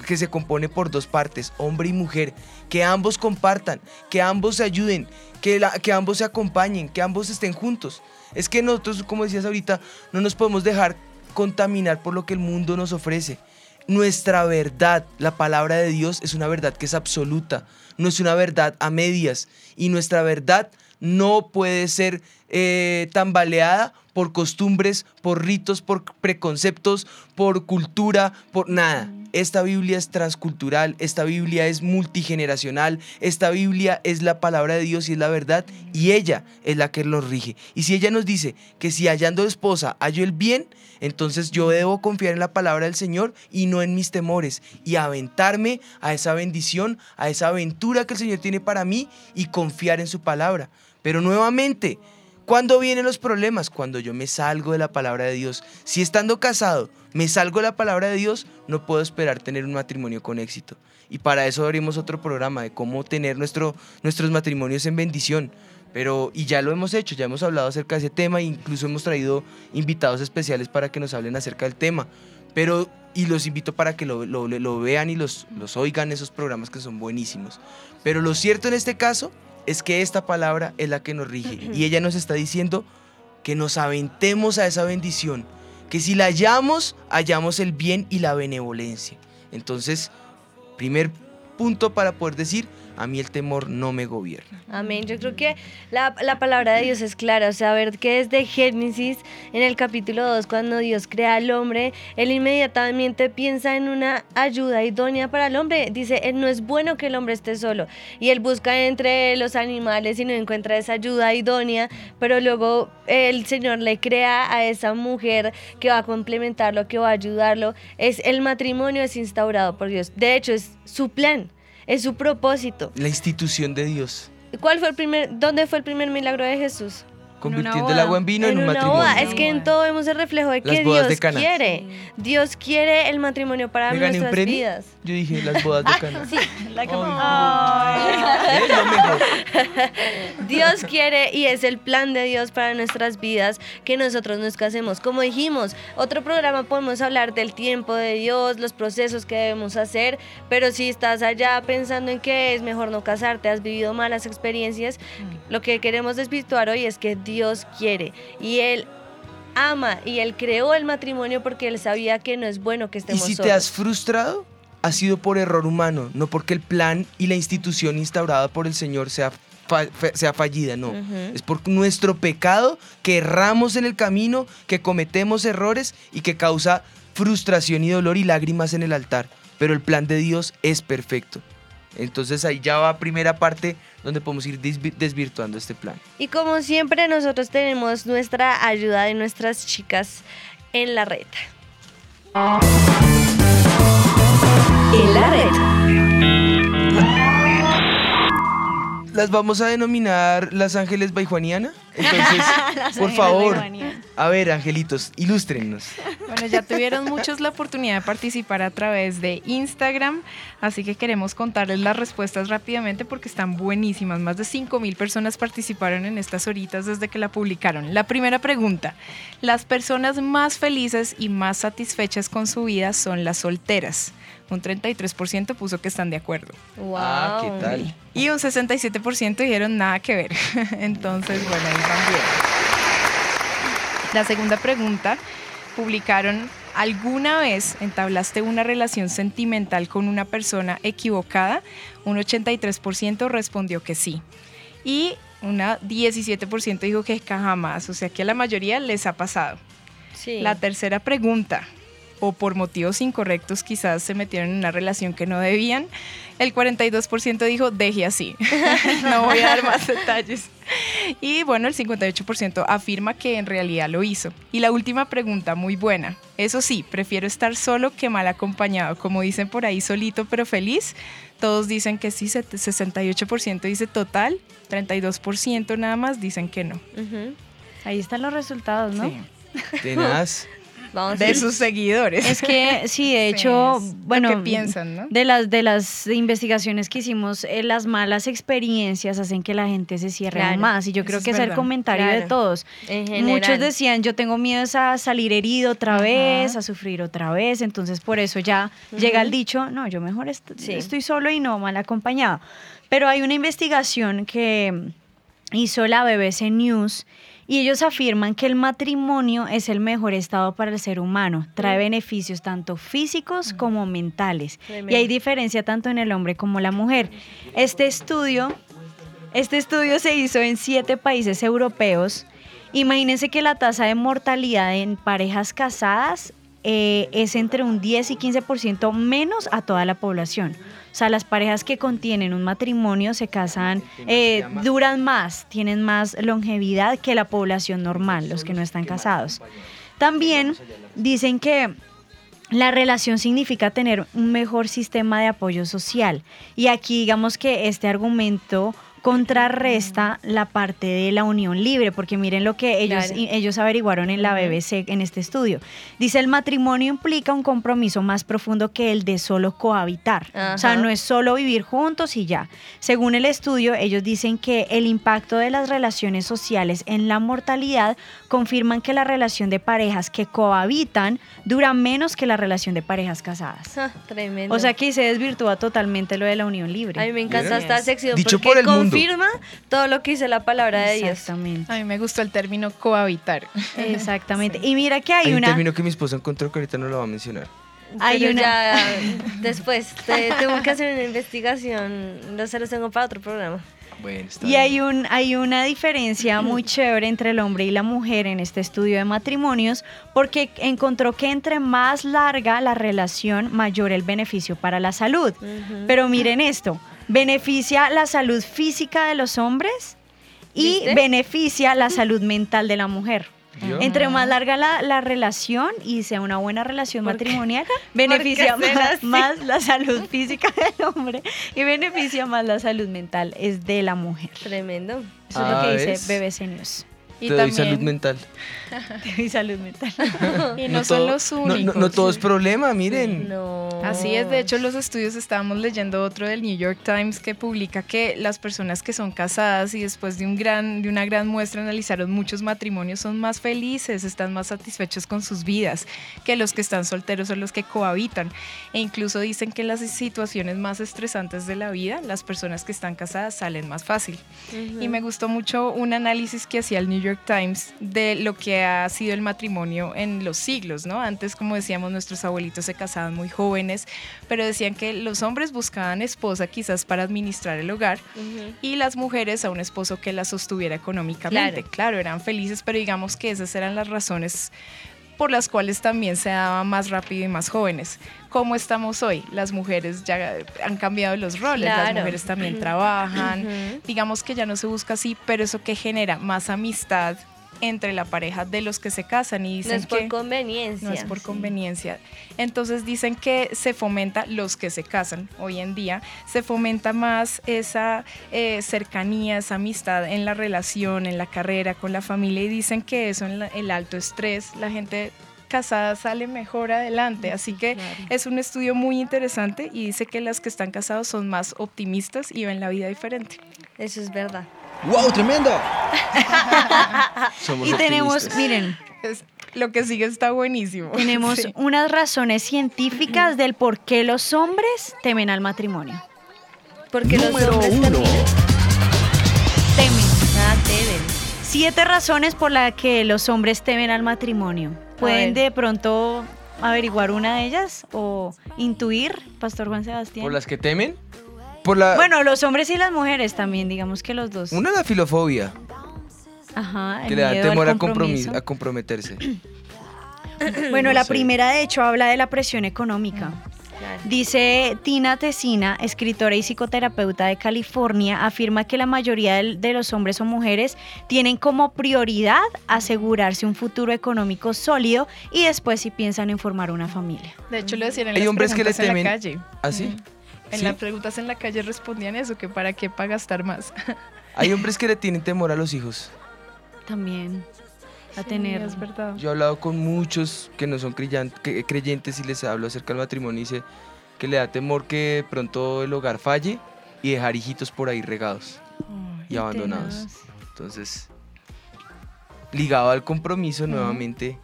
que se compone por dos partes, hombre y mujer, que ambos compartan, que ambos se ayuden, que, la- que ambos se acompañen, que ambos estén juntos. Es que nosotros, como decías ahorita, no nos podemos dejar contaminar por lo que el mundo nos ofrece. Nuestra verdad, la palabra de Dios, es una verdad que es absoluta, no es una verdad a medias. Y nuestra verdad no puede ser eh, tambaleada por costumbres, por ritos, por preconceptos, por cultura, por nada. Esta Biblia es transcultural, esta Biblia es multigeneracional, esta Biblia es la palabra de Dios y es la verdad y ella es la que nos rige. Y si ella nos dice que si hallando esposa hallo el bien, entonces yo debo confiar en la palabra del Señor y no en mis temores y aventarme a esa bendición, a esa aventura que el Señor tiene para mí y confiar en su palabra. Pero nuevamente, ¿Cuándo vienen los problemas? Cuando yo me salgo de la palabra de Dios. Si estando casado me salgo de la palabra de Dios, no puedo esperar tener un matrimonio con éxito. Y para eso abrimos otro programa de cómo tener nuestro, nuestros matrimonios en bendición. Pero, y ya lo hemos hecho, ya hemos hablado acerca de ese tema e incluso hemos traído invitados especiales para que nos hablen acerca del tema. Pero, y los invito para que lo, lo- lo vean y los, los oigan esos programas que son buenísimos. Pero lo cierto en este caso es que esta palabra es la que nos rige y ella nos está diciendo que nos aventemos a esa bendición, que si la hallamos, hallamos el bien y la benevolencia. Entonces, primer punto para poder decir, a mí el temor no me gobierna. Amén. Yo creo que la, la palabra de Dios es clara. O sea, ver que desde Génesis, en el capítulo 2, cuando Dios crea al hombre, Él inmediatamente piensa en una ayuda idónea para el hombre. Dice, "Eh, no es bueno que el hombre esté solo. Y Él busca entre los animales y no encuentra esa ayuda idónea, pero luego el Señor le crea a esa mujer que va a complementarlo, que va a ayudarlo. Es el matrimonio es instaurado por Dios. De hecho, es su plan. Es su propósito. La institución de Dios, ¿Cuál fue el primer, dónde fue el primer milagro de Jesús? Convirtiendo el agua en vino en, un una matrimonio. boda. Es que en todo vemos el reflejo de Las que de Dios Caná. quiere. Dios quiere el matrimonio para ¿Me un nuestras premio? vidas. Yo dije las bodas de Cana. Sí, la que- lo mejor. Dios quiere y es el plan de Dios para nuestras vidas que nosotros nos casemos. Como dijimos, otro programa podemos hablar del tiempo de Dios, los procesos que debemos hacer, pero si estás allá pensando en que es mejor no casarte, has vivido malas experiencias, lo que queremos desvirtuar hoy es que Dios quiere y Él ama y Él creó el matrimonio porque Él sabía que no es bueno que Y estemos si solos. te has frustrado, ha sido por error humano, no porque el plan y la institución instaurada por el Señor sea, sea fallida, no. Es por nuestro pecado que erramos en el camino, que cometemos errores y que causa frustración y dolor y lágrimas en el altar. Pero el plan de Dios es perfecto. Entonces ahí ya va primera parte donde podemos ir desvi- desvirtuando este plan. Y como siempre nosotros tenemos nuestra ayuda de nuestras chicas en la red. En la red. Las vamos a denominar las ángeles baijuaniana. Entonces, por favor, a ver, angelitos, ilústrennos. Bueno, ya tuvieron muchos la oportunidad de participar a través de Instagram, así que queremos contarles las respuestas rápidamente porque están buenísimas. Más de 5 mil personas participaron en estas horitas desde que la publicaron. La primera pregunta, las personas más felices y más satisfechas con su vida son las solteras. Un 33% puso que están de acuerdo. Ah, ¿qué tal? Y un 67% dijeron nada que ver. Entonces, bueno, ahí van bien. La segunda pregunta, publicaron, ¿alguna vez entablaste una relación sentimental con una persona equivocada? Un 83% respondió que sí. Y una 17% dijo que jamás, o sea que a la mayoría les ha pasado. Sí. La tercera pregunta, o por motivos incorrectos quizás se metieron en una relación que no debían, el 42% dijo deje así. no voy a dar más detalles. Y bueno, el 58% afirma que en realidad lo hizo. Y la última pregunta, muy buena. Eso sí, prefiero estar solo que mal acompañado. Como dicen por ahí, solito pero feliz. Todos dicen que sí, 68% dice total, 32% nada más dicen que no. Ahí están los resultados, ¿no? Tenaz. Vamos de sus seguidores. Es que sí, de hecho, bueno, ¿qué piensan, no? de las de las investigaciones que hicimos, eh, las malas experiencias hacen que la gente se cierre Claro, más y yo creo que es el verdad. comentario de Claro. todos. En general. Muchos decían, yo tengo miedo a salir herido otra vez, a sufrir otra vez, entonces por eso ya llega el dicho, no, yo mejor est- Sí. estoy solo y no mal acompañado. Pero hay una investigación que hizo la BBC News y ellos afirman que el matrimonio es el mejor estado para el ser humano. Trae beneficios tanto físicos como mentales. Y hay diferencia tanto en el hombre como la mujer. Este estudio, este estudio se hizo en siete países europeos. Imagínense que la tasa de mortalidad en parejas casadas eh, es entre un 10 y 15% menos a toda la población. O sea, las parejas que contienen un matrimonio se casan, eh, duran más, tienen más longevidad que la población normal, los que no están casados. También dicen que la relación significa tener un mejor sistema de apoyo social. Y aquí digamos que este argumento contrarresta la parte de la unión libre, porque miren lo que ellos, Claro. ellos averiguaron en la BBC en este estudio. Dice, el matrimonio implica un compromiso más profundo que el de solo cohabitar. O sea, no es solo vivir juntos y ya. Según el estudio, ellos dicen que el impacto de las relaciones sociales en la mortalidad confirman que la relación de parejas que cohabitan dura menos que la relación de parejas casadas. Ah, tremendo. O sea que se desvirtúa totalmente lo de la unión libre. A mí me encanta esta sección Dicho porque por el mundo. confirma todo lo que dice la palabra de Dios. Exactamente. A mí me gustó el término cohabitar. Exactamente. Y mira que hay, Hay un una... término que mi esposa encontró que ahorita no lo va a mencionar. Hay Pero una- ya después te- tengo que hacer una investigación. No se los tengo para otro programa. Bueno, está Y bien. hay, un, hay una diferencia muy chévere entre el hombre y la mujer en este estudio de matrimonios, porque encontró que entre más larga la relación, mayor el beneficio para la salud. Pero miren esto, beneficia la salud física de los hombres y ¿Viste? beneficia la salud mental de la mujer. Entre más larga la, la relación y sea una buena relación matrimonial, beneficia más, más la salud física del hombre y beneficia más la salud mental es de la mujer. Tremendo. Eso es Ah, lo que dice ¿ves? BBC News. Y Te doy también- salud mental. y salud mental. Y no, son todo- los no- únicos. No, no todo es problema, miren. No. Así es, de hecho los estudios estábamos leyendo otro del New York Times que publica que las personas que son casadas y después de un gran de una gran muestra analizaron muchos matrimonios son más felices, están más satisfechos con sus vidas que los que están solteros o los que cohabitan e incluso dicen que en las situaciones más estresantes de la vida las personas que están casadas salen más fácil. Y me gustó mucho un análisis que hacía el New York Times de lo que ha sido el matrimonio en los siglos, ¿no? Antes, como decíamos, nuestros abuelitos se casaban muy jóvenes, pero decían que los hombres buscaban esposa quizás para administrar el hogar y las mujeres a un esposo que la sostuviera económicamente. Claro. Claro, eran felices, pero digamos que esas eran las razones por las cuales también se daba más rápido y más jóvenes. ¿Cómo estamos hoy? Las mujeres ya han cambiado los roles, las mujeres también trabajan, digamos que ya no se busca así, pero eso que genera más amistad entre la pareja de los que se casan y No dicen es por que conveniencia. no es por sí. conveniencia. Entonces dicen que se fomenta los que se casan hoy en día, se fomenta más esa eh, cercanía, esa amistad en la relación, en la carrera, con la familia y dicen que eso en la- el alto estrés, la gente casada sale mejor adelante. Así que es un estudio muy interesante y dice que las que están casados son más optimistas y ven la vida diferente. Eso es verdad. ¡Wow, tremendo! Somos Y tenemos, optimistas. miren, Es- lo que sigue está buenísimo. tenemos Sí. unas razones científicas del por qué los hombres temen al matrimonio. Porque los Número hombres uno. terminan. Temen. Ah, temen. Siete razones por las que los hombres temen al matrimonio. ¿Pueden de pronto averiguar una de ellas o intuir, Pastor Juan Sebastián? ¿Por las que temen? Por la... Bueno, los hombres y las mujeres también, digamos que los dos. Una la filofobia, Ajá, el que le da temor a, compromiso. compromis- a comprometerse. Bueno, la primera de hecho habla de la presión económica. Dice Tina Tesina, escritora y psicoterapeuta de California, afirma que la mayoría de los hombres o mujeres tienen como prioridad asegurarse un futuro económico sólido y después si piensan en formar una familia. De hecho, lo decían en Hay las hombres que le preguntas en temen. la calle. ¿Ah, sí? En ¿Sí? las preguntas en la calle respondían eso, que para qué para gastar más. Hay hombres que le tienen temor a los hijos. También a Sí, tener... es verdad. Yo he hablado con muchos que no son que- creyentes y les hablo acerca del matrimonio y dice que le da temor que de pronto el hogar falle y dejar hijitos por ahí regados y abandonados. Entonces, ligado al compromiso nuevamente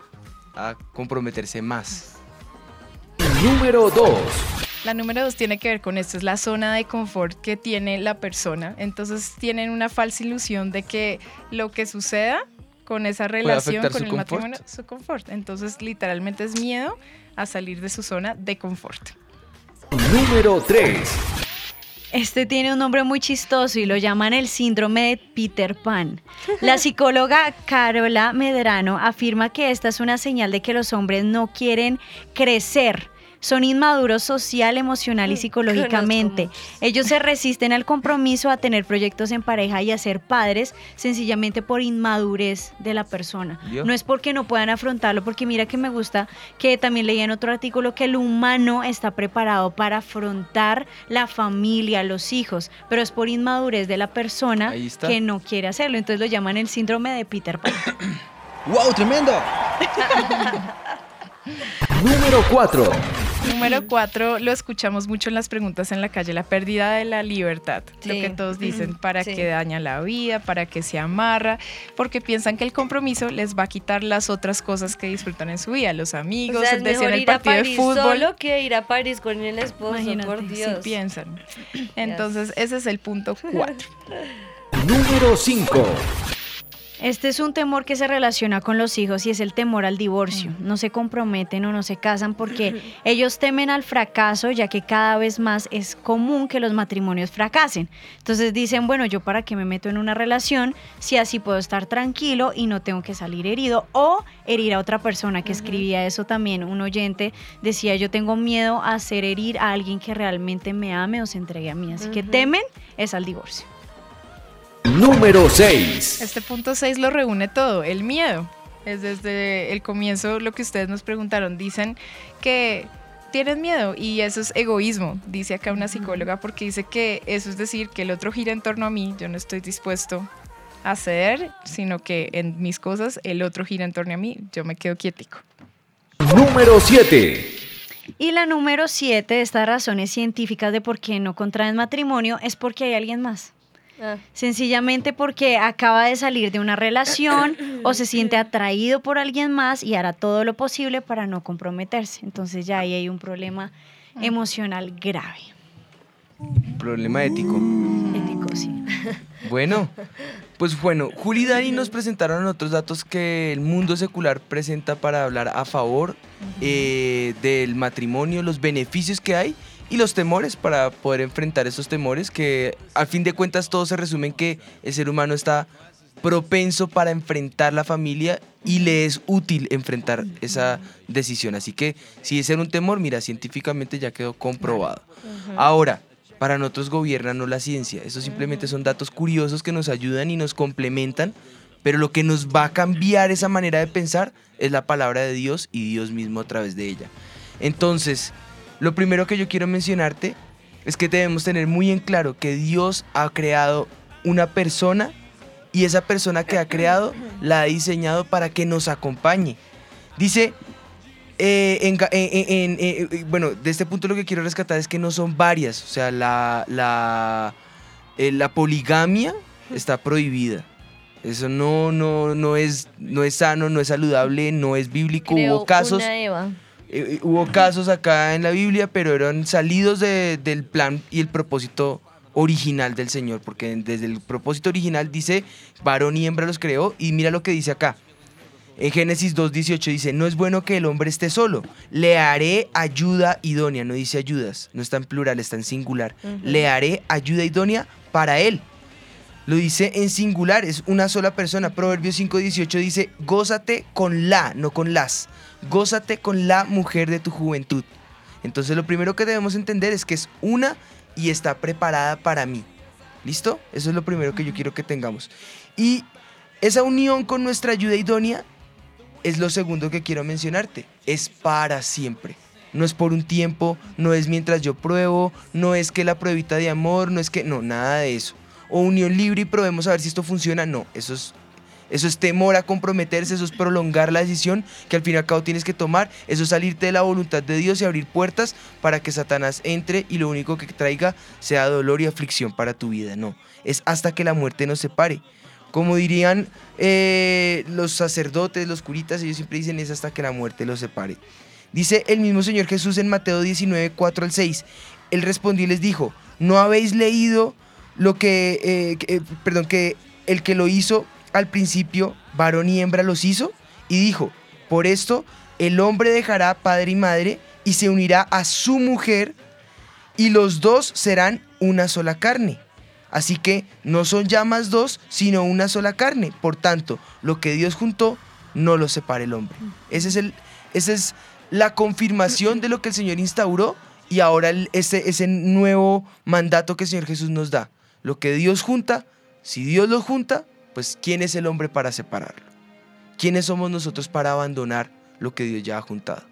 a comprometerse más. Número 2. La número dos tiene que ver con esto, es la zona de confort que tiene la persona. Entonces tienen una falsa ilusión de que lo que suceda con esa relación, con su el confort. matrimonio, su confort. Entonces literalmente es miedo a salir de su zona de confort. Número 3. Este tiene un nombre muy chistoso y lo llaman el síndrome de Peter Pan. La psicóloga Carola Medrano afirma que esta es una señal de que los hombres no quieren crecer. Son inmaduros social, emocional y psicológicamente. Ellos se resisten al compromiso, a tener proyectos en pareja y a ser padres sencillamente por inmadurez de la persona. No es porque no puedan afrontarlo, porque mira que me gusta que también leí en otro artículo que el humano está preparado para afrontar la familia, los hijos, pero es por inmadurez de la persona que no quiere hacerlo. Entonces lo llaman el síndrome de Peter Pan. ¡Wow, tremendo! Número 4. Número cuatro, lo escuchamos mucho en las preguntas en la calle, la pérdida de la libertad. Lo que todos dicen, para Sí. que daña la vida, para que se amarra, porque piensan que el compromiso les va a quitar las otras cosas que disfrutan en su vida, los amigos, O sea, es decían mejor el ir a partido de fútbol. solo que ir a París con el esposo, Imagínate, por Dios. piensan. Entonces, ese es el punto cuatro. Número 5. Este es un temor que se relaciona con los hijos y es el temor al divorcio. No se comprometen o no se casan porque ellos temen al fracaso ya que cada vez más es común que los matrimonios fracasen. Entonces dicen, bueno, yo para qué me meto en una relación si así puedo estar tranquilo y no tengo que salir herido o herir a otra persona que escribía eso también. Un oyente decía, yo tengo miedo a hacer herir a alguien que realmente me ame o se entregue a mí. Así que temen es al divorcio. Número 6. Este punto 6 lo reúne todo, el miedo. Es desde el comienzo lo que ustedes nos preguntaron. Dicen que tienen miedo y eso es egoísmo, dice acá una psicóloga, porque dice que eso es decir que el otro gira en torno a mí, yo no estoy dispuesto a ceder, sino que en mis cosas el otro gira en torno a mí, yo me quedo quietico. Número 7. Y la número siete de estas razones científicas de por qué no contraen matrimonio es porque hay alguien más. Ah. Sencillamente porque acaba de salir de una relación o se siente atraído por alguien más y hará todo lo posible para no comprometerse. Entonces ya ahí hay un problema emocional grave. Problema ético. Ético, sí. Bueno, pues bueno, Juli y Dani nos presentaron otros datos que el mundo secular presenta para hablar a favor eh, del matrimonio, los beneficios que hay y los temores para poder enfrentar esos temores que al fin de cuentas todo se resume en que el ser humano está propenso para enfrentar la familia y le es útil enfrentar esa decisión. Así que si ese era un temor, mira, científicamente ya quedó comprobado. Ahora, para nosotros gobierna no la ciencia, eso simplemente son datos curiosos que nos ayudan y nos complementan, pero lo que nos va a cambiar esa manera de pensar es la palabra de Dios y Dios mismo a través de ella. Entonces, lo primero que yo quiero mencionarte es que debemos tener muy en claro que Dios ha creado una persona y esa persona que ha creado la ha diseñado para que nos acompañe. Dice, eh, en, ga- en- en- en- eh, eh, bueno, de este punto lo que quiero rescatar es que no son varias, o sea, la, la, eh, la poligamia está prohibida. Eso no, no, no, es, no es sano, no es saludable, no es bíblico. Creo Hubo casos, una Eva. Eh, hubo casos acá en la Biblia, pero eran salidos de- del plan y el propósito original del Señor, porque desde el propósito original dice, varón y hembra los creó, y mira lo que dice acá. En Génesis 2.18 dice, no es bueno que el hombre esté solo, le haré ayuda idónea, no dice ayudas, no está en plural, está en singular, le haré ayuda idónea para él. lo dice en singular, es una sola persona. Proverbios 5:18 dice, gózate con la, no con las. Gózate con la mujer de tu juventud. Entonces lo primero que debemos entender es que es una y está preparada para mí. ¿Listo? Eso es lo primero que yo quiero que tengamos. Y esa unión con nuestra ayuda idónea es lo segundo que quiero mencionarte. Es para siempre. No es por un tiempo, no es mientras yo pruebo, no es que la pruebita de amor, no es que, no, nada de eso. O unión libre y probemos a ver si esto funciona, no, eso es, eso es temor a comprometerse, eso es prolongar la decisión que al fin y al cabo tienes que tomar, eso es salirte de la voluntad de Dios y abrir puertas para que Satanás entre y lo único que traiga sea dolor y aflicción para tu vida, no, es hasta que la muerte nos separe. Como dirían eh, los sacerdotes, los curitas, ellos siempre dicen es hasta que la muerte los separe. Dice el mismo Señor Jesús en Mateo 19, 4 al 6. Él respondió y les dijo, ¿no habéis leído lo que, eh, eh, perdón, que el que lo hizo al principio, varón y hembra los hizo? Y dijo, por esto el hombre dejará padre y madre y se unirá a su mujer y los dos serán una sola carne. Así que no son ya más dos, sino una sola carne. Por tanto, lo que Dios juntó, no lo separe el hombre. Ese es el, esa es la confirmación de lo que el Señor instauró y ahora el- ese, ese nuevo mandato que el Señor Jesús nos da. Lo que Dios junta, si Dios lo junta, pues ¿quién es el hombre para separarlo? ¿Quiénes somos nosotros para abandonar lo que Dios ya ha juntado?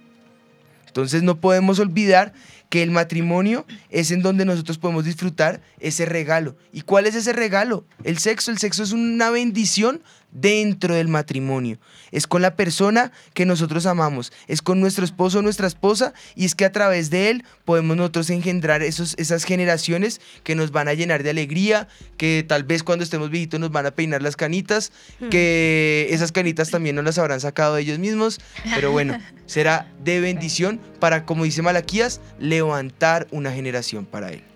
Entonces no podemos olvidar que el matrimonio es en donde nosotros podemos disfrutar ese regalo. ¿Y cuál es ese regalo? El sexo. El sexo es una bendición dentro del matrimonio. Es con la persona que nosotros amamos. Es con nuestro esposo o nuestra esposa. Y es que a través de él podemos nosotros engendrar esos, esas generaciones que nos van a llenar de alegría, que tal vez cuando estemos viejitos nos van a peinar las canitas, que esas canitas también nos las habrán sacado ellos mismos. Pero bueno, será de bendición para, como dice Malaquías, levantar una generación para él.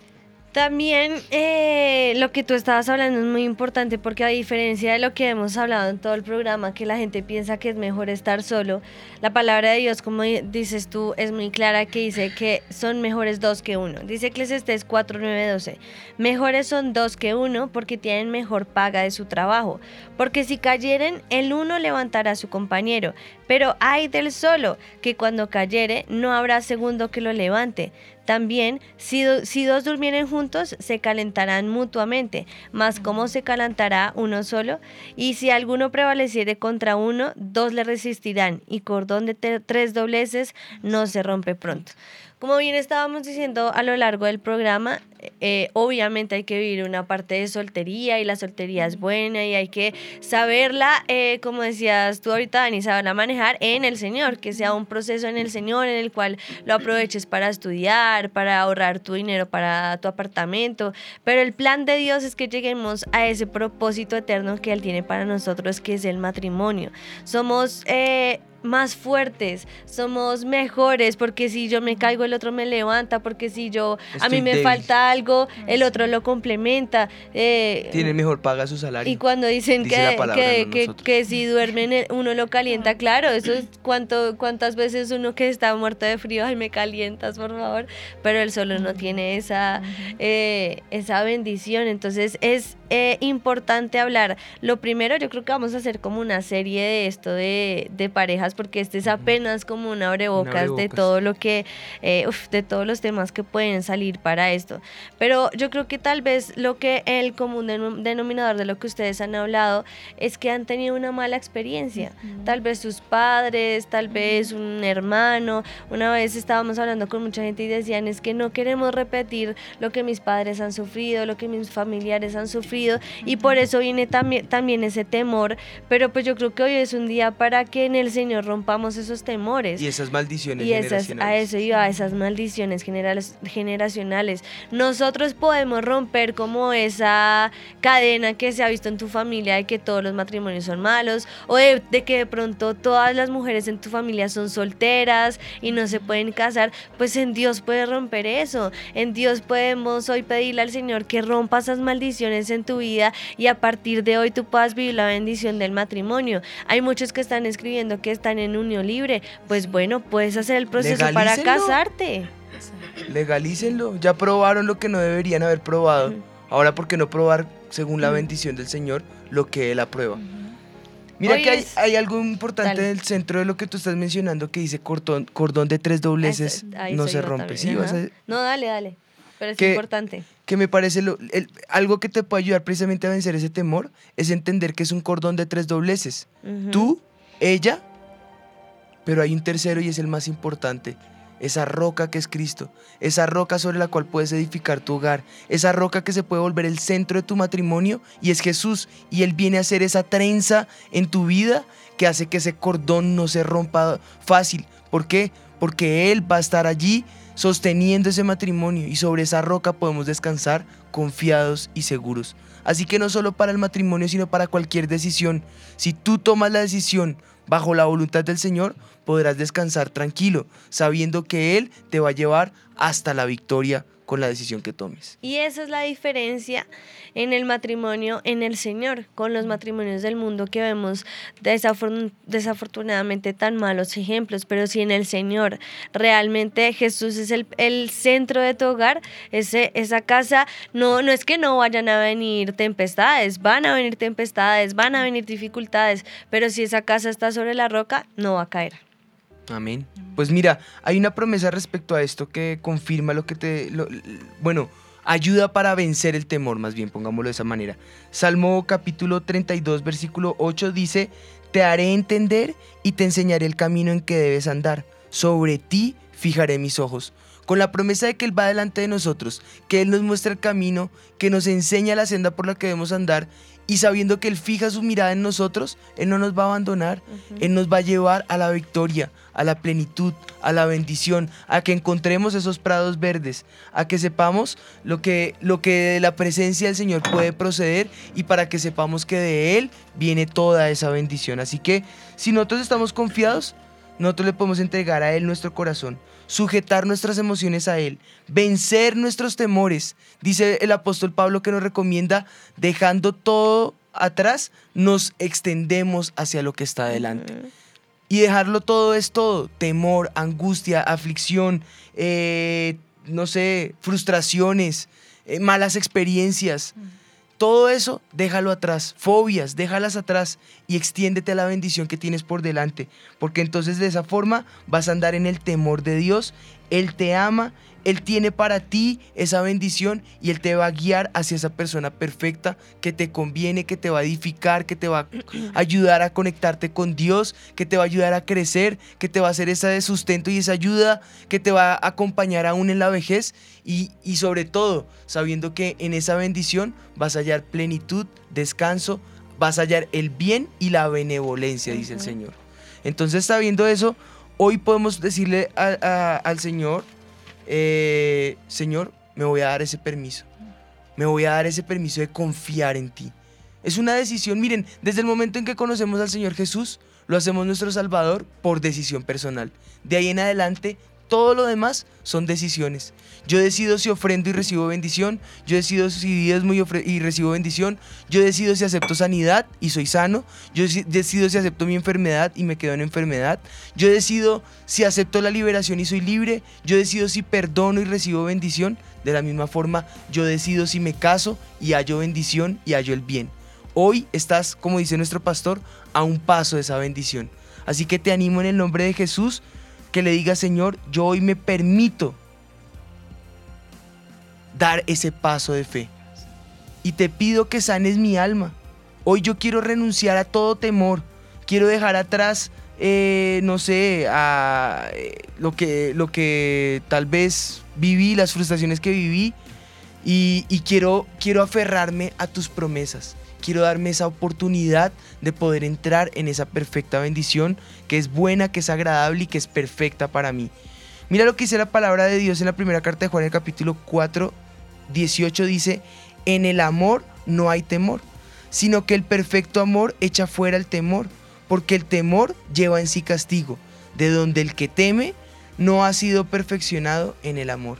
También eh, lo que tú estabas hablando es muy importante porque a diferencia de lo que hemos hablado en todo el programa, que la gente piensa que es mejor estar solo, la palabra de Dios, como di- dices tú, es muy clara que dice que son mejores dos que uno. Dice Eclesiastés 4, 9, 12. Mejores son dos que uno porque tienen mejor paga de su trabajo. Porque si cayeren, el uno levantará a su compañero. Pero hay del solo, que cuando cayere no habrá segundo que lo levante. También, si, do- si dos durmieren juntos, se calentarán mutuamente. Mas ¿cómo se calentará uno solo? Y si alguno prevaleciere contra uno, dos le resistirán. Y cordón de tres dobleces no se rompe pronto. Como bien estábamos diciendo a lo largo del programa, eh, obviamente hay que vivir una parte de soltería y la soltería es buena y hay que saberla, eh, como decías tú ahorita, Dani, saberla manejar en el Señor, que sea un proceso en el Señor en el cual lo aproveches para estudiar, para ahorrar tu dinero para tu apartamento, pero el plan de Dios es que lleguemos a ese propósito eterno que Él tiene para nosotros, que es el matrimonio. Somos... eh, más fuertes, somos mejores, porque si yo me caigo el otro me levanta, porque si yo a mí me débil. falta algo, el otro lo complementa. eh, Tiene mejor paga su salario. y cuando dicen Dice que, la palabra, que, no que- nosotros. que si duermen eh, uno lo calienta, claro, eso es cuánto, cuántas veces uno que está muerto de frío, ay me calientas por favor, pero el solo no tiene esa, eh, esa bendición, entonces es eh, importante hablar. Lo primero yo creo que vamos a hacer como una serie de esto de, de parejas, porque este es apenas como un abrebocas, de abrebocas. todo lo que, eh, uf, de todos los temas que pueden salir para esto. Pero yo creo que tal vez lo que el común denom- denominador de lo que ustedes han hablado es que han tenido una mala experiencia. Tal vez sus padres, tal vez un hermano. Una vez estábamos hablando con mucha gente y decían es que no queremos repetir lo que mis padres han sufrido, lo que mis familiares han sufrido y por eso viene también, también ese temor. Pero pues yo creo que hoy es un día para que en el Señor rompamos esos temores. Y esas maldiciones Y esas, a generacionales. eso iba, a esas maldiciones generales- generacionales. Nosotros podemos romper como esa cadena que se ha visto en tu familia de que todos los matrimonios son malos o de, de que de pronto todas las mujeres en tu familia son solteras y no se pueden casar. Pues en Dios puede romper eso. En Dios podemos hoy pedirle al Señor que rompa esas maldiciones en tu vida y a partir de hoy tú puedas vivir la bendición del matrimonio. Hay muchos que están escribiendo que están en unión libre. Pues bueno, puedes hacer el proceso para casarte. Legalícenlo. Ya probaron lo que no deberían haber probado. Ahora, ¿por qué no probar según la bendición del Señor lo que Él aprueba. Mira Hoy que hay, hay algo importante Dale. en el centro de lo que tú estás mencionando que dice cordón, cordón de tres dobleces Eso, ahí no se rompe. ¿sí? Vas a- No, dale, dale. Pero es Que- importante. Que me parece lo- el- algo que te puede ayudar precisamente a vencer ese temor es entender que es un cordón de tres dobleces. Tú, ella, pero hay un tercero y es el más importante. Esa roca que es Cristo, esa roca sobre la cual puedes edificar tu hogar, esa roca que se puede volver el centro de tu matrimonio y es Jesús y Él viene a hacer esa trenza en tu vida que hace que ese cordón no se rompa fácil. ¿Por qué? Porque Él va a estar allí sosteniendo ese matrimonio y sobre esa roca podemos descansar confiados y seguros. Así que no solo para el matrimonio, sino para cualquier decisión. Si tú tomas la decisión bajo la voluntad del Señor, podrás descansar tranquilo, sabiendo que Él te va a llevar hasta la victoria con la decisión que tomes. Y esa es la diferencia en el matrimonio en el Señor, con los matrimonios del mundo que vemos desafor- desafortunadamente tan malos ejemplos, pero si en el Señor realmente Jesús es el, el centro de tu hogar, ese, esa casa no, no es que no vayan a venir tempestades, van a venir tempestades, van a venir dificultades, pero si esa casa está sobre la roca, no va a caer. Amén. Pues mira, hay una promesa respecto a esto que confirma lo que te... lo- bueno, ayuda para vencer el temor, más bien, pongámoslo de esa manera. Salmo capítulo 32, versículo 8 dice, Te haré entender y te enseñaré el camino en que debes andar. Sobre ti fijaré mis ojos. Con la promesa de que Él va delante de nosotros, que Él nos muestra el camino, que nos enseña la senda por la que debemos andar y sabiendo que Él fija su mirada en nosotros, Él no nos va a abandonar, Él nos va a llevar a la victoria, a la plenitud, a la bendición, a que encontremos esos prados verdes, a que sepamos lo que, lo que de la presencia del Señor puede proceder y para que sepamos que de Él viene toda esa bendición. Así que si nosotros estamos confiados, nosotros le podemos entregar a Él nuestro corazón, sujetar nuestras emociones a Él, vencer nuestros temores. Dice el apóstol Pablo que nos recomienda, dejando todo atrás, nos extendemos hacia lo que está adelante. Y dejarlo todo es todo, temor, angustia, aflicción, eh, no sé, frustraciones, eh, malas experiencias. Todo eso, déjalo atrás. Fobias, déjalas atrás y extiéndete a la bendición que tienes por delante. Porque entonces de esa forma vas a andar en el temor de Dios. Él te ama, Él tiene para ti esa bendición y Él te va a guiar hacia esa persona perfecta que te conviene, que te va a edificar, que te va a ayudar a conectarte con Dios, que te va a ayudar a crecer, que te va a hacer esa de sustento y esa ayuda, que te va a acompañar aún en la vejez y, y sobre todo sabiendo que en esa bendición vas a hallar plenitud, descanso, vas a hallar el bien y la benevolencia, dice el. Señor. Entonces sabiendo eso, hoy podemos decirle a- a- al Señor, eh, Señor, me voy a dar ese permiso. Me voy a dar ese permiso de confiar en ti. Es una decisión, miren, desde el momento en que conocemos al Señor Jesús, lo hacemos nuestro Salvador por decisión personal. De ahí en adelante, todo lo demás son decisiones. Yo decido si ofrendo y recibo bendición, yo decido si diezmo y, y recibo bendición, yo decido si acepto sanidad y soy sano, yo deci- decido si acepto mi enfermedad y me quedo en enfermedad, yo decido si acepto la liberación y soy libre, yo decido si perdono y recibo bendición, de la misma forma yo decido si me caso y hallo bendición y hallo el bien. Hoy estás, como dice nuestro pastor, a un paso de esa bendición. Así que te animo en el nombre de Jesús que le digas, Señor, yo hoy me permito dar ese paso de fe. Y te pido que sanes mi alma. Hoy yo quiero renunciar a todo temor. Quiero dejar atrás, eh, no sé, a eh, lo, que, lo que tal vez viví, las frustraciones que viví. Y, y quiero, quiero aferrarme a tus promesas. Quiero darme esa oportunidad de poder entrar en esa perfecta bendición que es buena, que es agradable y que es perfecta para mí. Mira lo que dice la palabra de Dios en la primera carta de Juan, el capítulo 4, 18 dice, en el amor no hay temor, sino que el perfecto amor echa fuera el temor, porque el temor lleva en sí castigo, de donde el que teme no ha sido perfeccionado en el amor.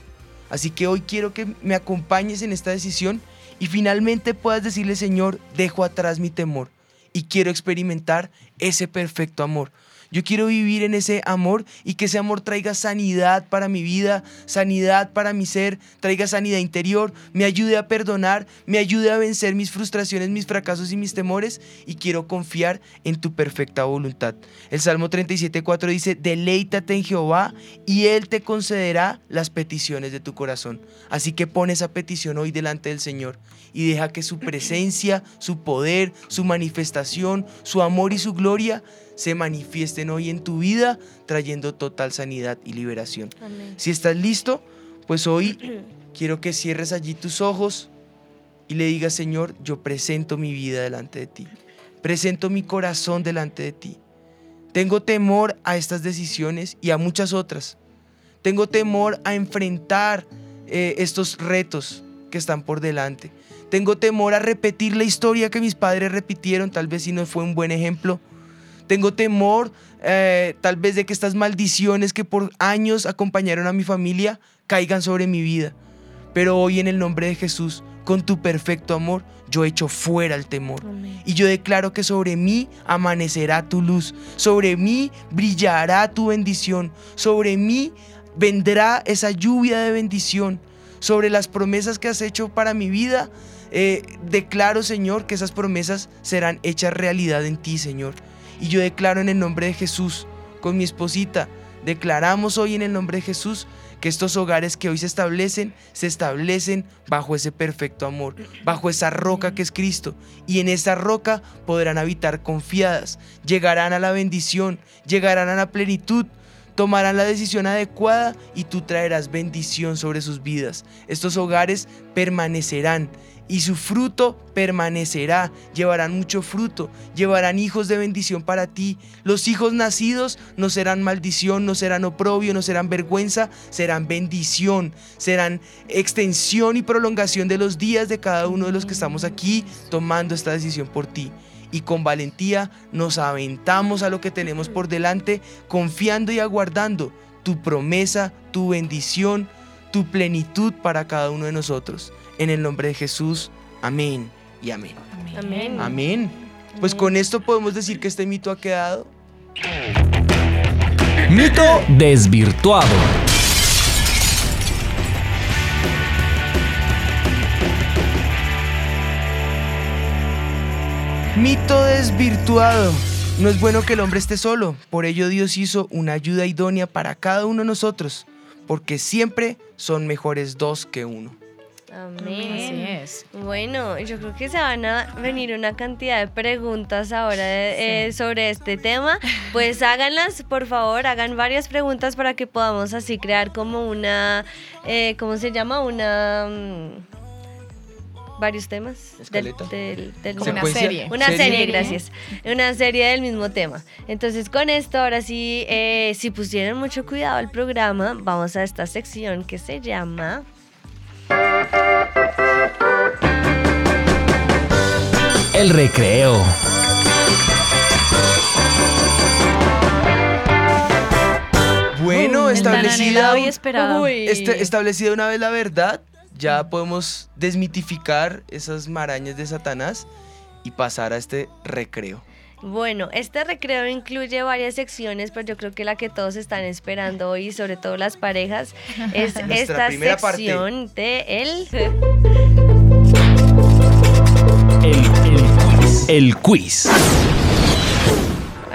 Así que hoy quiero que me acompañes en esta decisión y finalmente puedas decirle, Señor, dejo atrás mi temor y quiero experimentar ese perfecto amor. Yo quiero vivir en ese amor y que ese amor traiga sanidad para mi vida, sanidad para mi ser, traiga sanidad interior, me ayude a perdonar, me ayude a vencer mis frustraciones, mis fracasos y mis temores y quiero confiar en tu perfecta voluntad. El Salmo 37.4 dice, deleítate en Jehová y Él te concederá las peticiones de tu corazón. Así que pon esa petición hoy delante del Señor y deja que su presencia, su poder, su manifestación, su amor y su gloria se manifiesten hoy en tu vida, trayendo total sanidad y liberación. Amén. Si estás listo, pues hoy quiero que cierres allí tus ojos y le digas, Señor, yo presento mi vida delante de ti. Presento mi corazón delante de ti. Tengo temor a estas decisiones y a muchas otras. Tengo temor a enfrentar eh, estos retos que están por delante. Tengo temor a repetir la historia que mis padres repitieron, tal vez si no fue un buen ejemplo. Tengo temor eh, tal vez de que estas maldiciones que por años acompañaron a mi familia caigan sobre mi vida. Pero hoy en el nombre de Jesús, con tu perfecto amor, yo echo fuera el temor. Y yo declaro que sobre mí amanecerá tu luz, sobre mí brillará tu bendición, sobre mí vendrá esa lluvia de bendición, sobre las promesas que has hecho para mi vida. eh, declaro, Señor, que esas promesas serán hechas realidad en ti, Señor. Y yo declaro en el nombre de Jesús, con mi esposita, declaramos hoy en el nombre de Jesús que estos hogares que hoy se establecen, se establecen bajo ese perfecto amor, bajo esa roca que es Cristo. Y en esa roca podrán habitar confiadas, llegarán a la bendición, llegarán a la plenitud, tomarán la decisión adecuada y tú traerás bendición sobre sus vidas. Estos hogares permanecerán y su fruto permanecerá, llevarán mucho fruto, llevarán hijos de bendición para ti. Los hijos nacidos no serán maldición, no serán oprobio, no serán vergüenza, serán bendición, serán extensión y prolongación de los días de cada uno de los que estamos aquí tomando esta decisión por ti. Y con valentía nos aventamos a lo que tenemos por delante, confiando y aguardando tu promesa, tu bendición, tu plenitud para cada uno de nosotros. En el nombre de Jesús, amén y amén. Amén. Amén. Pues con esto podemos decir que este mito ha quedado. Mito desvirtuado. Mito desvirtuado. No es bueno que el hombre esté solo, por ello Dios hizo una ayuda idónea para cada uno de nosotros, porque siempre son mejores dos que uno. Amén. Así es. Bueno, yo creo que se van a venir una cantidad de preguntas ahora eh, sobre este tema. Pues háganlas, por favor, hagan varias preguntas para que podamos así crear como una, eh, ¿cómo se llama? Una... mm, varios temas del, del- del- Como una serie. una Serie. serie gracias una serie del mismo tema entonces con esto ahora sí eh, si pusieron mucho cuidado al programa vamos a esta sección que se llama El recreo. Bueno, El establecida, anhelado y esperado. este- establecida una vez la verdad, ya podemos desmitificar esas marañas de Satanás y pasar a este recreo. Bueno, este recreo incluye varias secciones, pero yo creo que la que todos están esperando hoy, sobre todo las parejas, es esta parte. sección de el El quiz.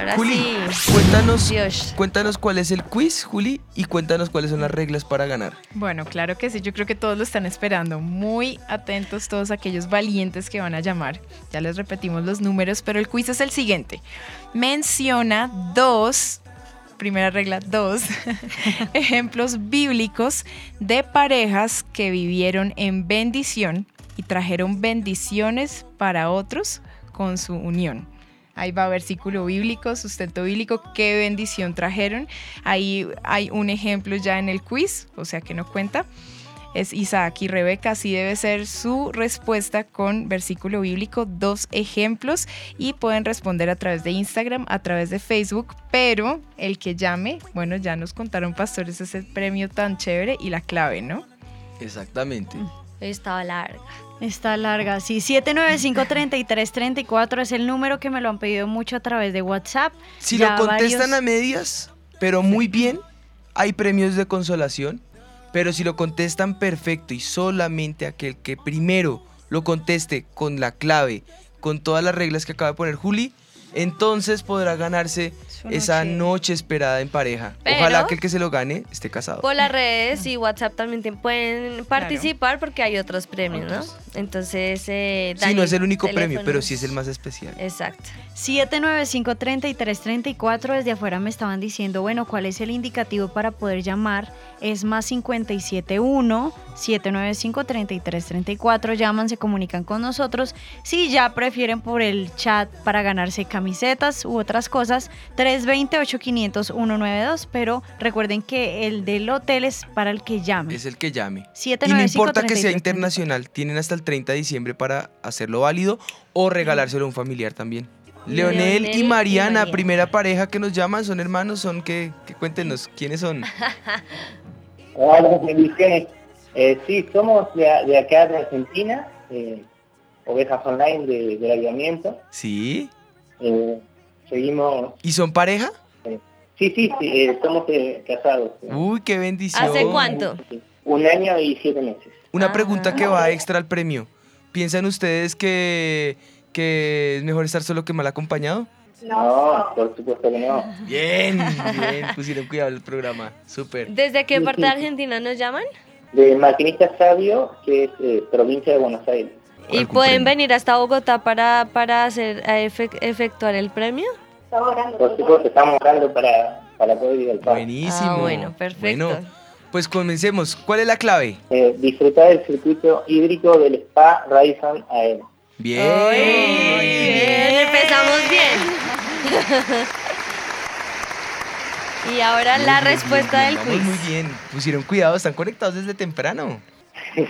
Ahora Juli, sí. cuéntanos, Dios. cuéntanos cuál es el quiz, Juli, y cuéntanos cuáles son las reglas para ganar. Bueno, claro que sí, yo creo que todos lo están esperando. Muy atentos todos aquellos valientes que van a llamar. Ya les repetimos los números, pero el quiz es el siguiente. Menciona dos, primera regla, dos ejemplos bíblicos de parejas que vivieron en bendición y trajeron bendiciones para otros con su unión. Ahí va versículo bíblico, sustento bíblico, qué bendición trajeron. Ahí hay un ejemplo ya en el quiz, o sea que no cuenta. Es Isaac y Rebeca, así debe ser su respuesta con versículo bíblico, dos ejemplos y pueden responder a través de Instagram, a través de Facebook, pero el que llame, bueno, ya nos contaron pastores ese premio tan chévere y la clave, ¿no? Exactamente. Estaba larga. Está larga, sí. 795-3334 es el número que me lo han pedido mucho a través de WhatsApp. Si Ya lo contestan varios- a medias, pero muy bien, hay premios de consolación. Pero si lo contestan perfecto y solamente aquel que primero lo conteste con la clave, con todas las reglas que acaba de poner Juli, entonces podrá ganarse Esa noche. esperada en pareja. Pero- Ojalá que el que se lo gane esté casado. Por las redes y WhatsApp también te pueden participar porque hay otros premios, ¿no? Entonces, eh, Sí, no es el único teléfonos. premio, pero sí es el más especial. Exacto. 795-3334 desde afuera me estaban diciendo, bueno, ¿cuál es el indicativo para poder llamar? Es más 571-795-3334. Llaman, se comunican con nosotros. Si ya prefieren por el chat para ganarse camisetas u otras cosas, 320-8500-192. Pero recuerden que el del hotel es para el que llame. Es el que llame. 795 y no importa que sea 33. internacional, tienen hasta el 30 de diciembre para hacerlo válido o regalárselo a un familiar también. Leonel, Leonel y y Mariana, primera pareja que nos llaman, son hermanos, son que, que cuéntenos, ¿quiénes son? Hola, bendiciones. Eh, sí, somos de, de acá de Argentina, eh, Ovejas Online de, del. ¿Sí? Eh, seguimos. ¿Y son pareja? sí, sí, sí, eh, somos eh, casados. Uy, qué bendición. ¿Hace cuánto? Un año y siete meses. Una pregunta que va extra al premio. ¿Piensan ustedes que, que es mejor estar solo que mal acompañado? No, por supuesto que no. Bien, bien, pusieron cuidado el programa. Súper. ¿Desde qué parte de Argentina nos llaman? De Maquinista Sabio, que es eh, provincia de Buenos Aires. ¿Y pueden venir hasta Bogotá para, para hacer, a efectuar el premio? Por supuesto, estamos orando para, para poder ir al parque. Buenísimo. Ah, bueno, perfecto. Bueno, pues comencemos. ¿Cuál es la clave? Eh, disfrutar del circuito hídrico del Spa Radisson AEM. Bien. Bien, empezamos bien. y ahora la respuesta del quiz. muy bien. Pusieron cuidado, están conectados desde temprano.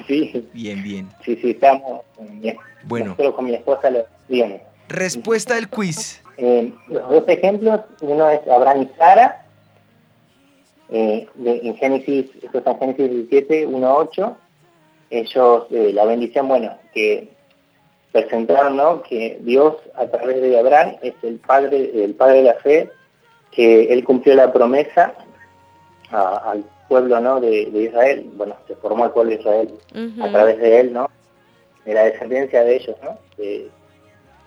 Sí, Bien, bien. sí, sí, estamos bien. Bueno. Nosotros con mi esposa lo bien. Respuesta del quiz. Eh, los dos ejemplos, uno es Abraham y Sara, eh, de- en Génesis, esto está en Génesis 17, 1, 8. Ellos, eh, la bendición, bueno, que presentaron, ¿no? Que Dios, a través de Abraham, es el padre, el padre de la fe, que él cumplió la promesa a- al pueblo, ¿no? De, de Israel. Bueno, se formó el pueblo de Israel a través de él, ¿no? De la descendencia de ellos, ¿no? De-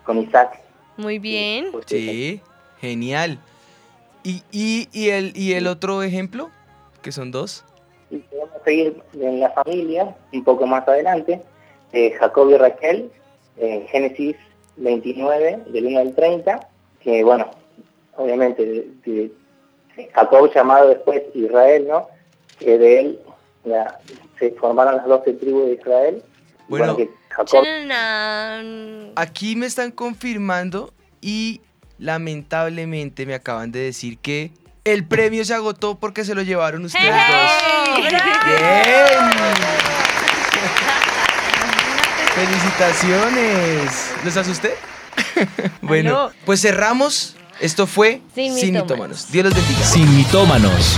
con Isaac. Muy bien. Sí, genial. ¿Y, y, y, el, ¿Y el otro ejemplo? Que son dos. Y podemos seguir en la familia, un poco más adelante, eh, Jacob y Raquel, en Génesis 29, del 1 al 30, que bueno, obviamente de- de- Jacob llamado después Israel, ¿no? Que de él ya, se formaron las 12 tribus de Israel. Bueno. que Jacob Chananán. Aquí me están confirmando y lamentablemente me acaban de decir que el premio se agotó porque se lo llevaron ustedes dos. Bien. Felicitaciones. ¿Los asusté? bueno, pues cerramos. Esto fue Sin Sin mitómanos. Mitómanos. Dios los bendiga. Sin mitómanos.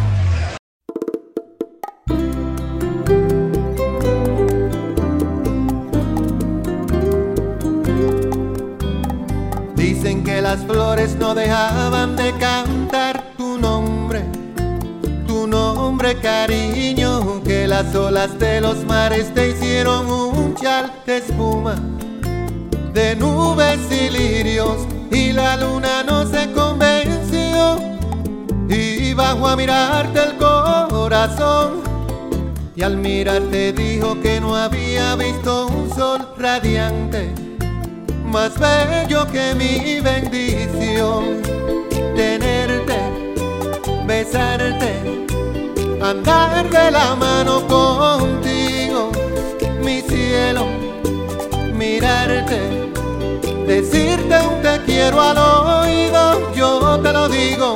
Las flores no dejaban de cantar tu nombre, tu nombre cariño, que las olas de los mares te hicieron un chal de espuma, de nubes y lirios, y la luna no se convenció, y bajó a mirarte el corazón, y al mirarte dijo que no había visto un sol radiante más bello que mi bendición. Tenerte, besarte, andar de la mano contigo, mi cielo, mirarte, decirte un te quiero al oído, yo te lo digo,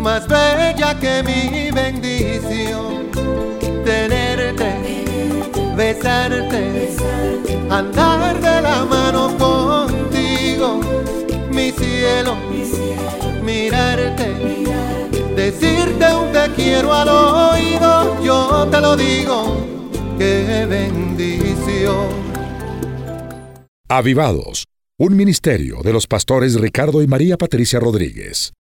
más bella que mi bendición. Tenerte besarte andar de la mano contigo. Mi cielo mirarte decirte un te quiero al oído. Yo te lo digo qué bendición. Avivados, un ministerio de los pastores Ricardo y María Patricia Rodríguez.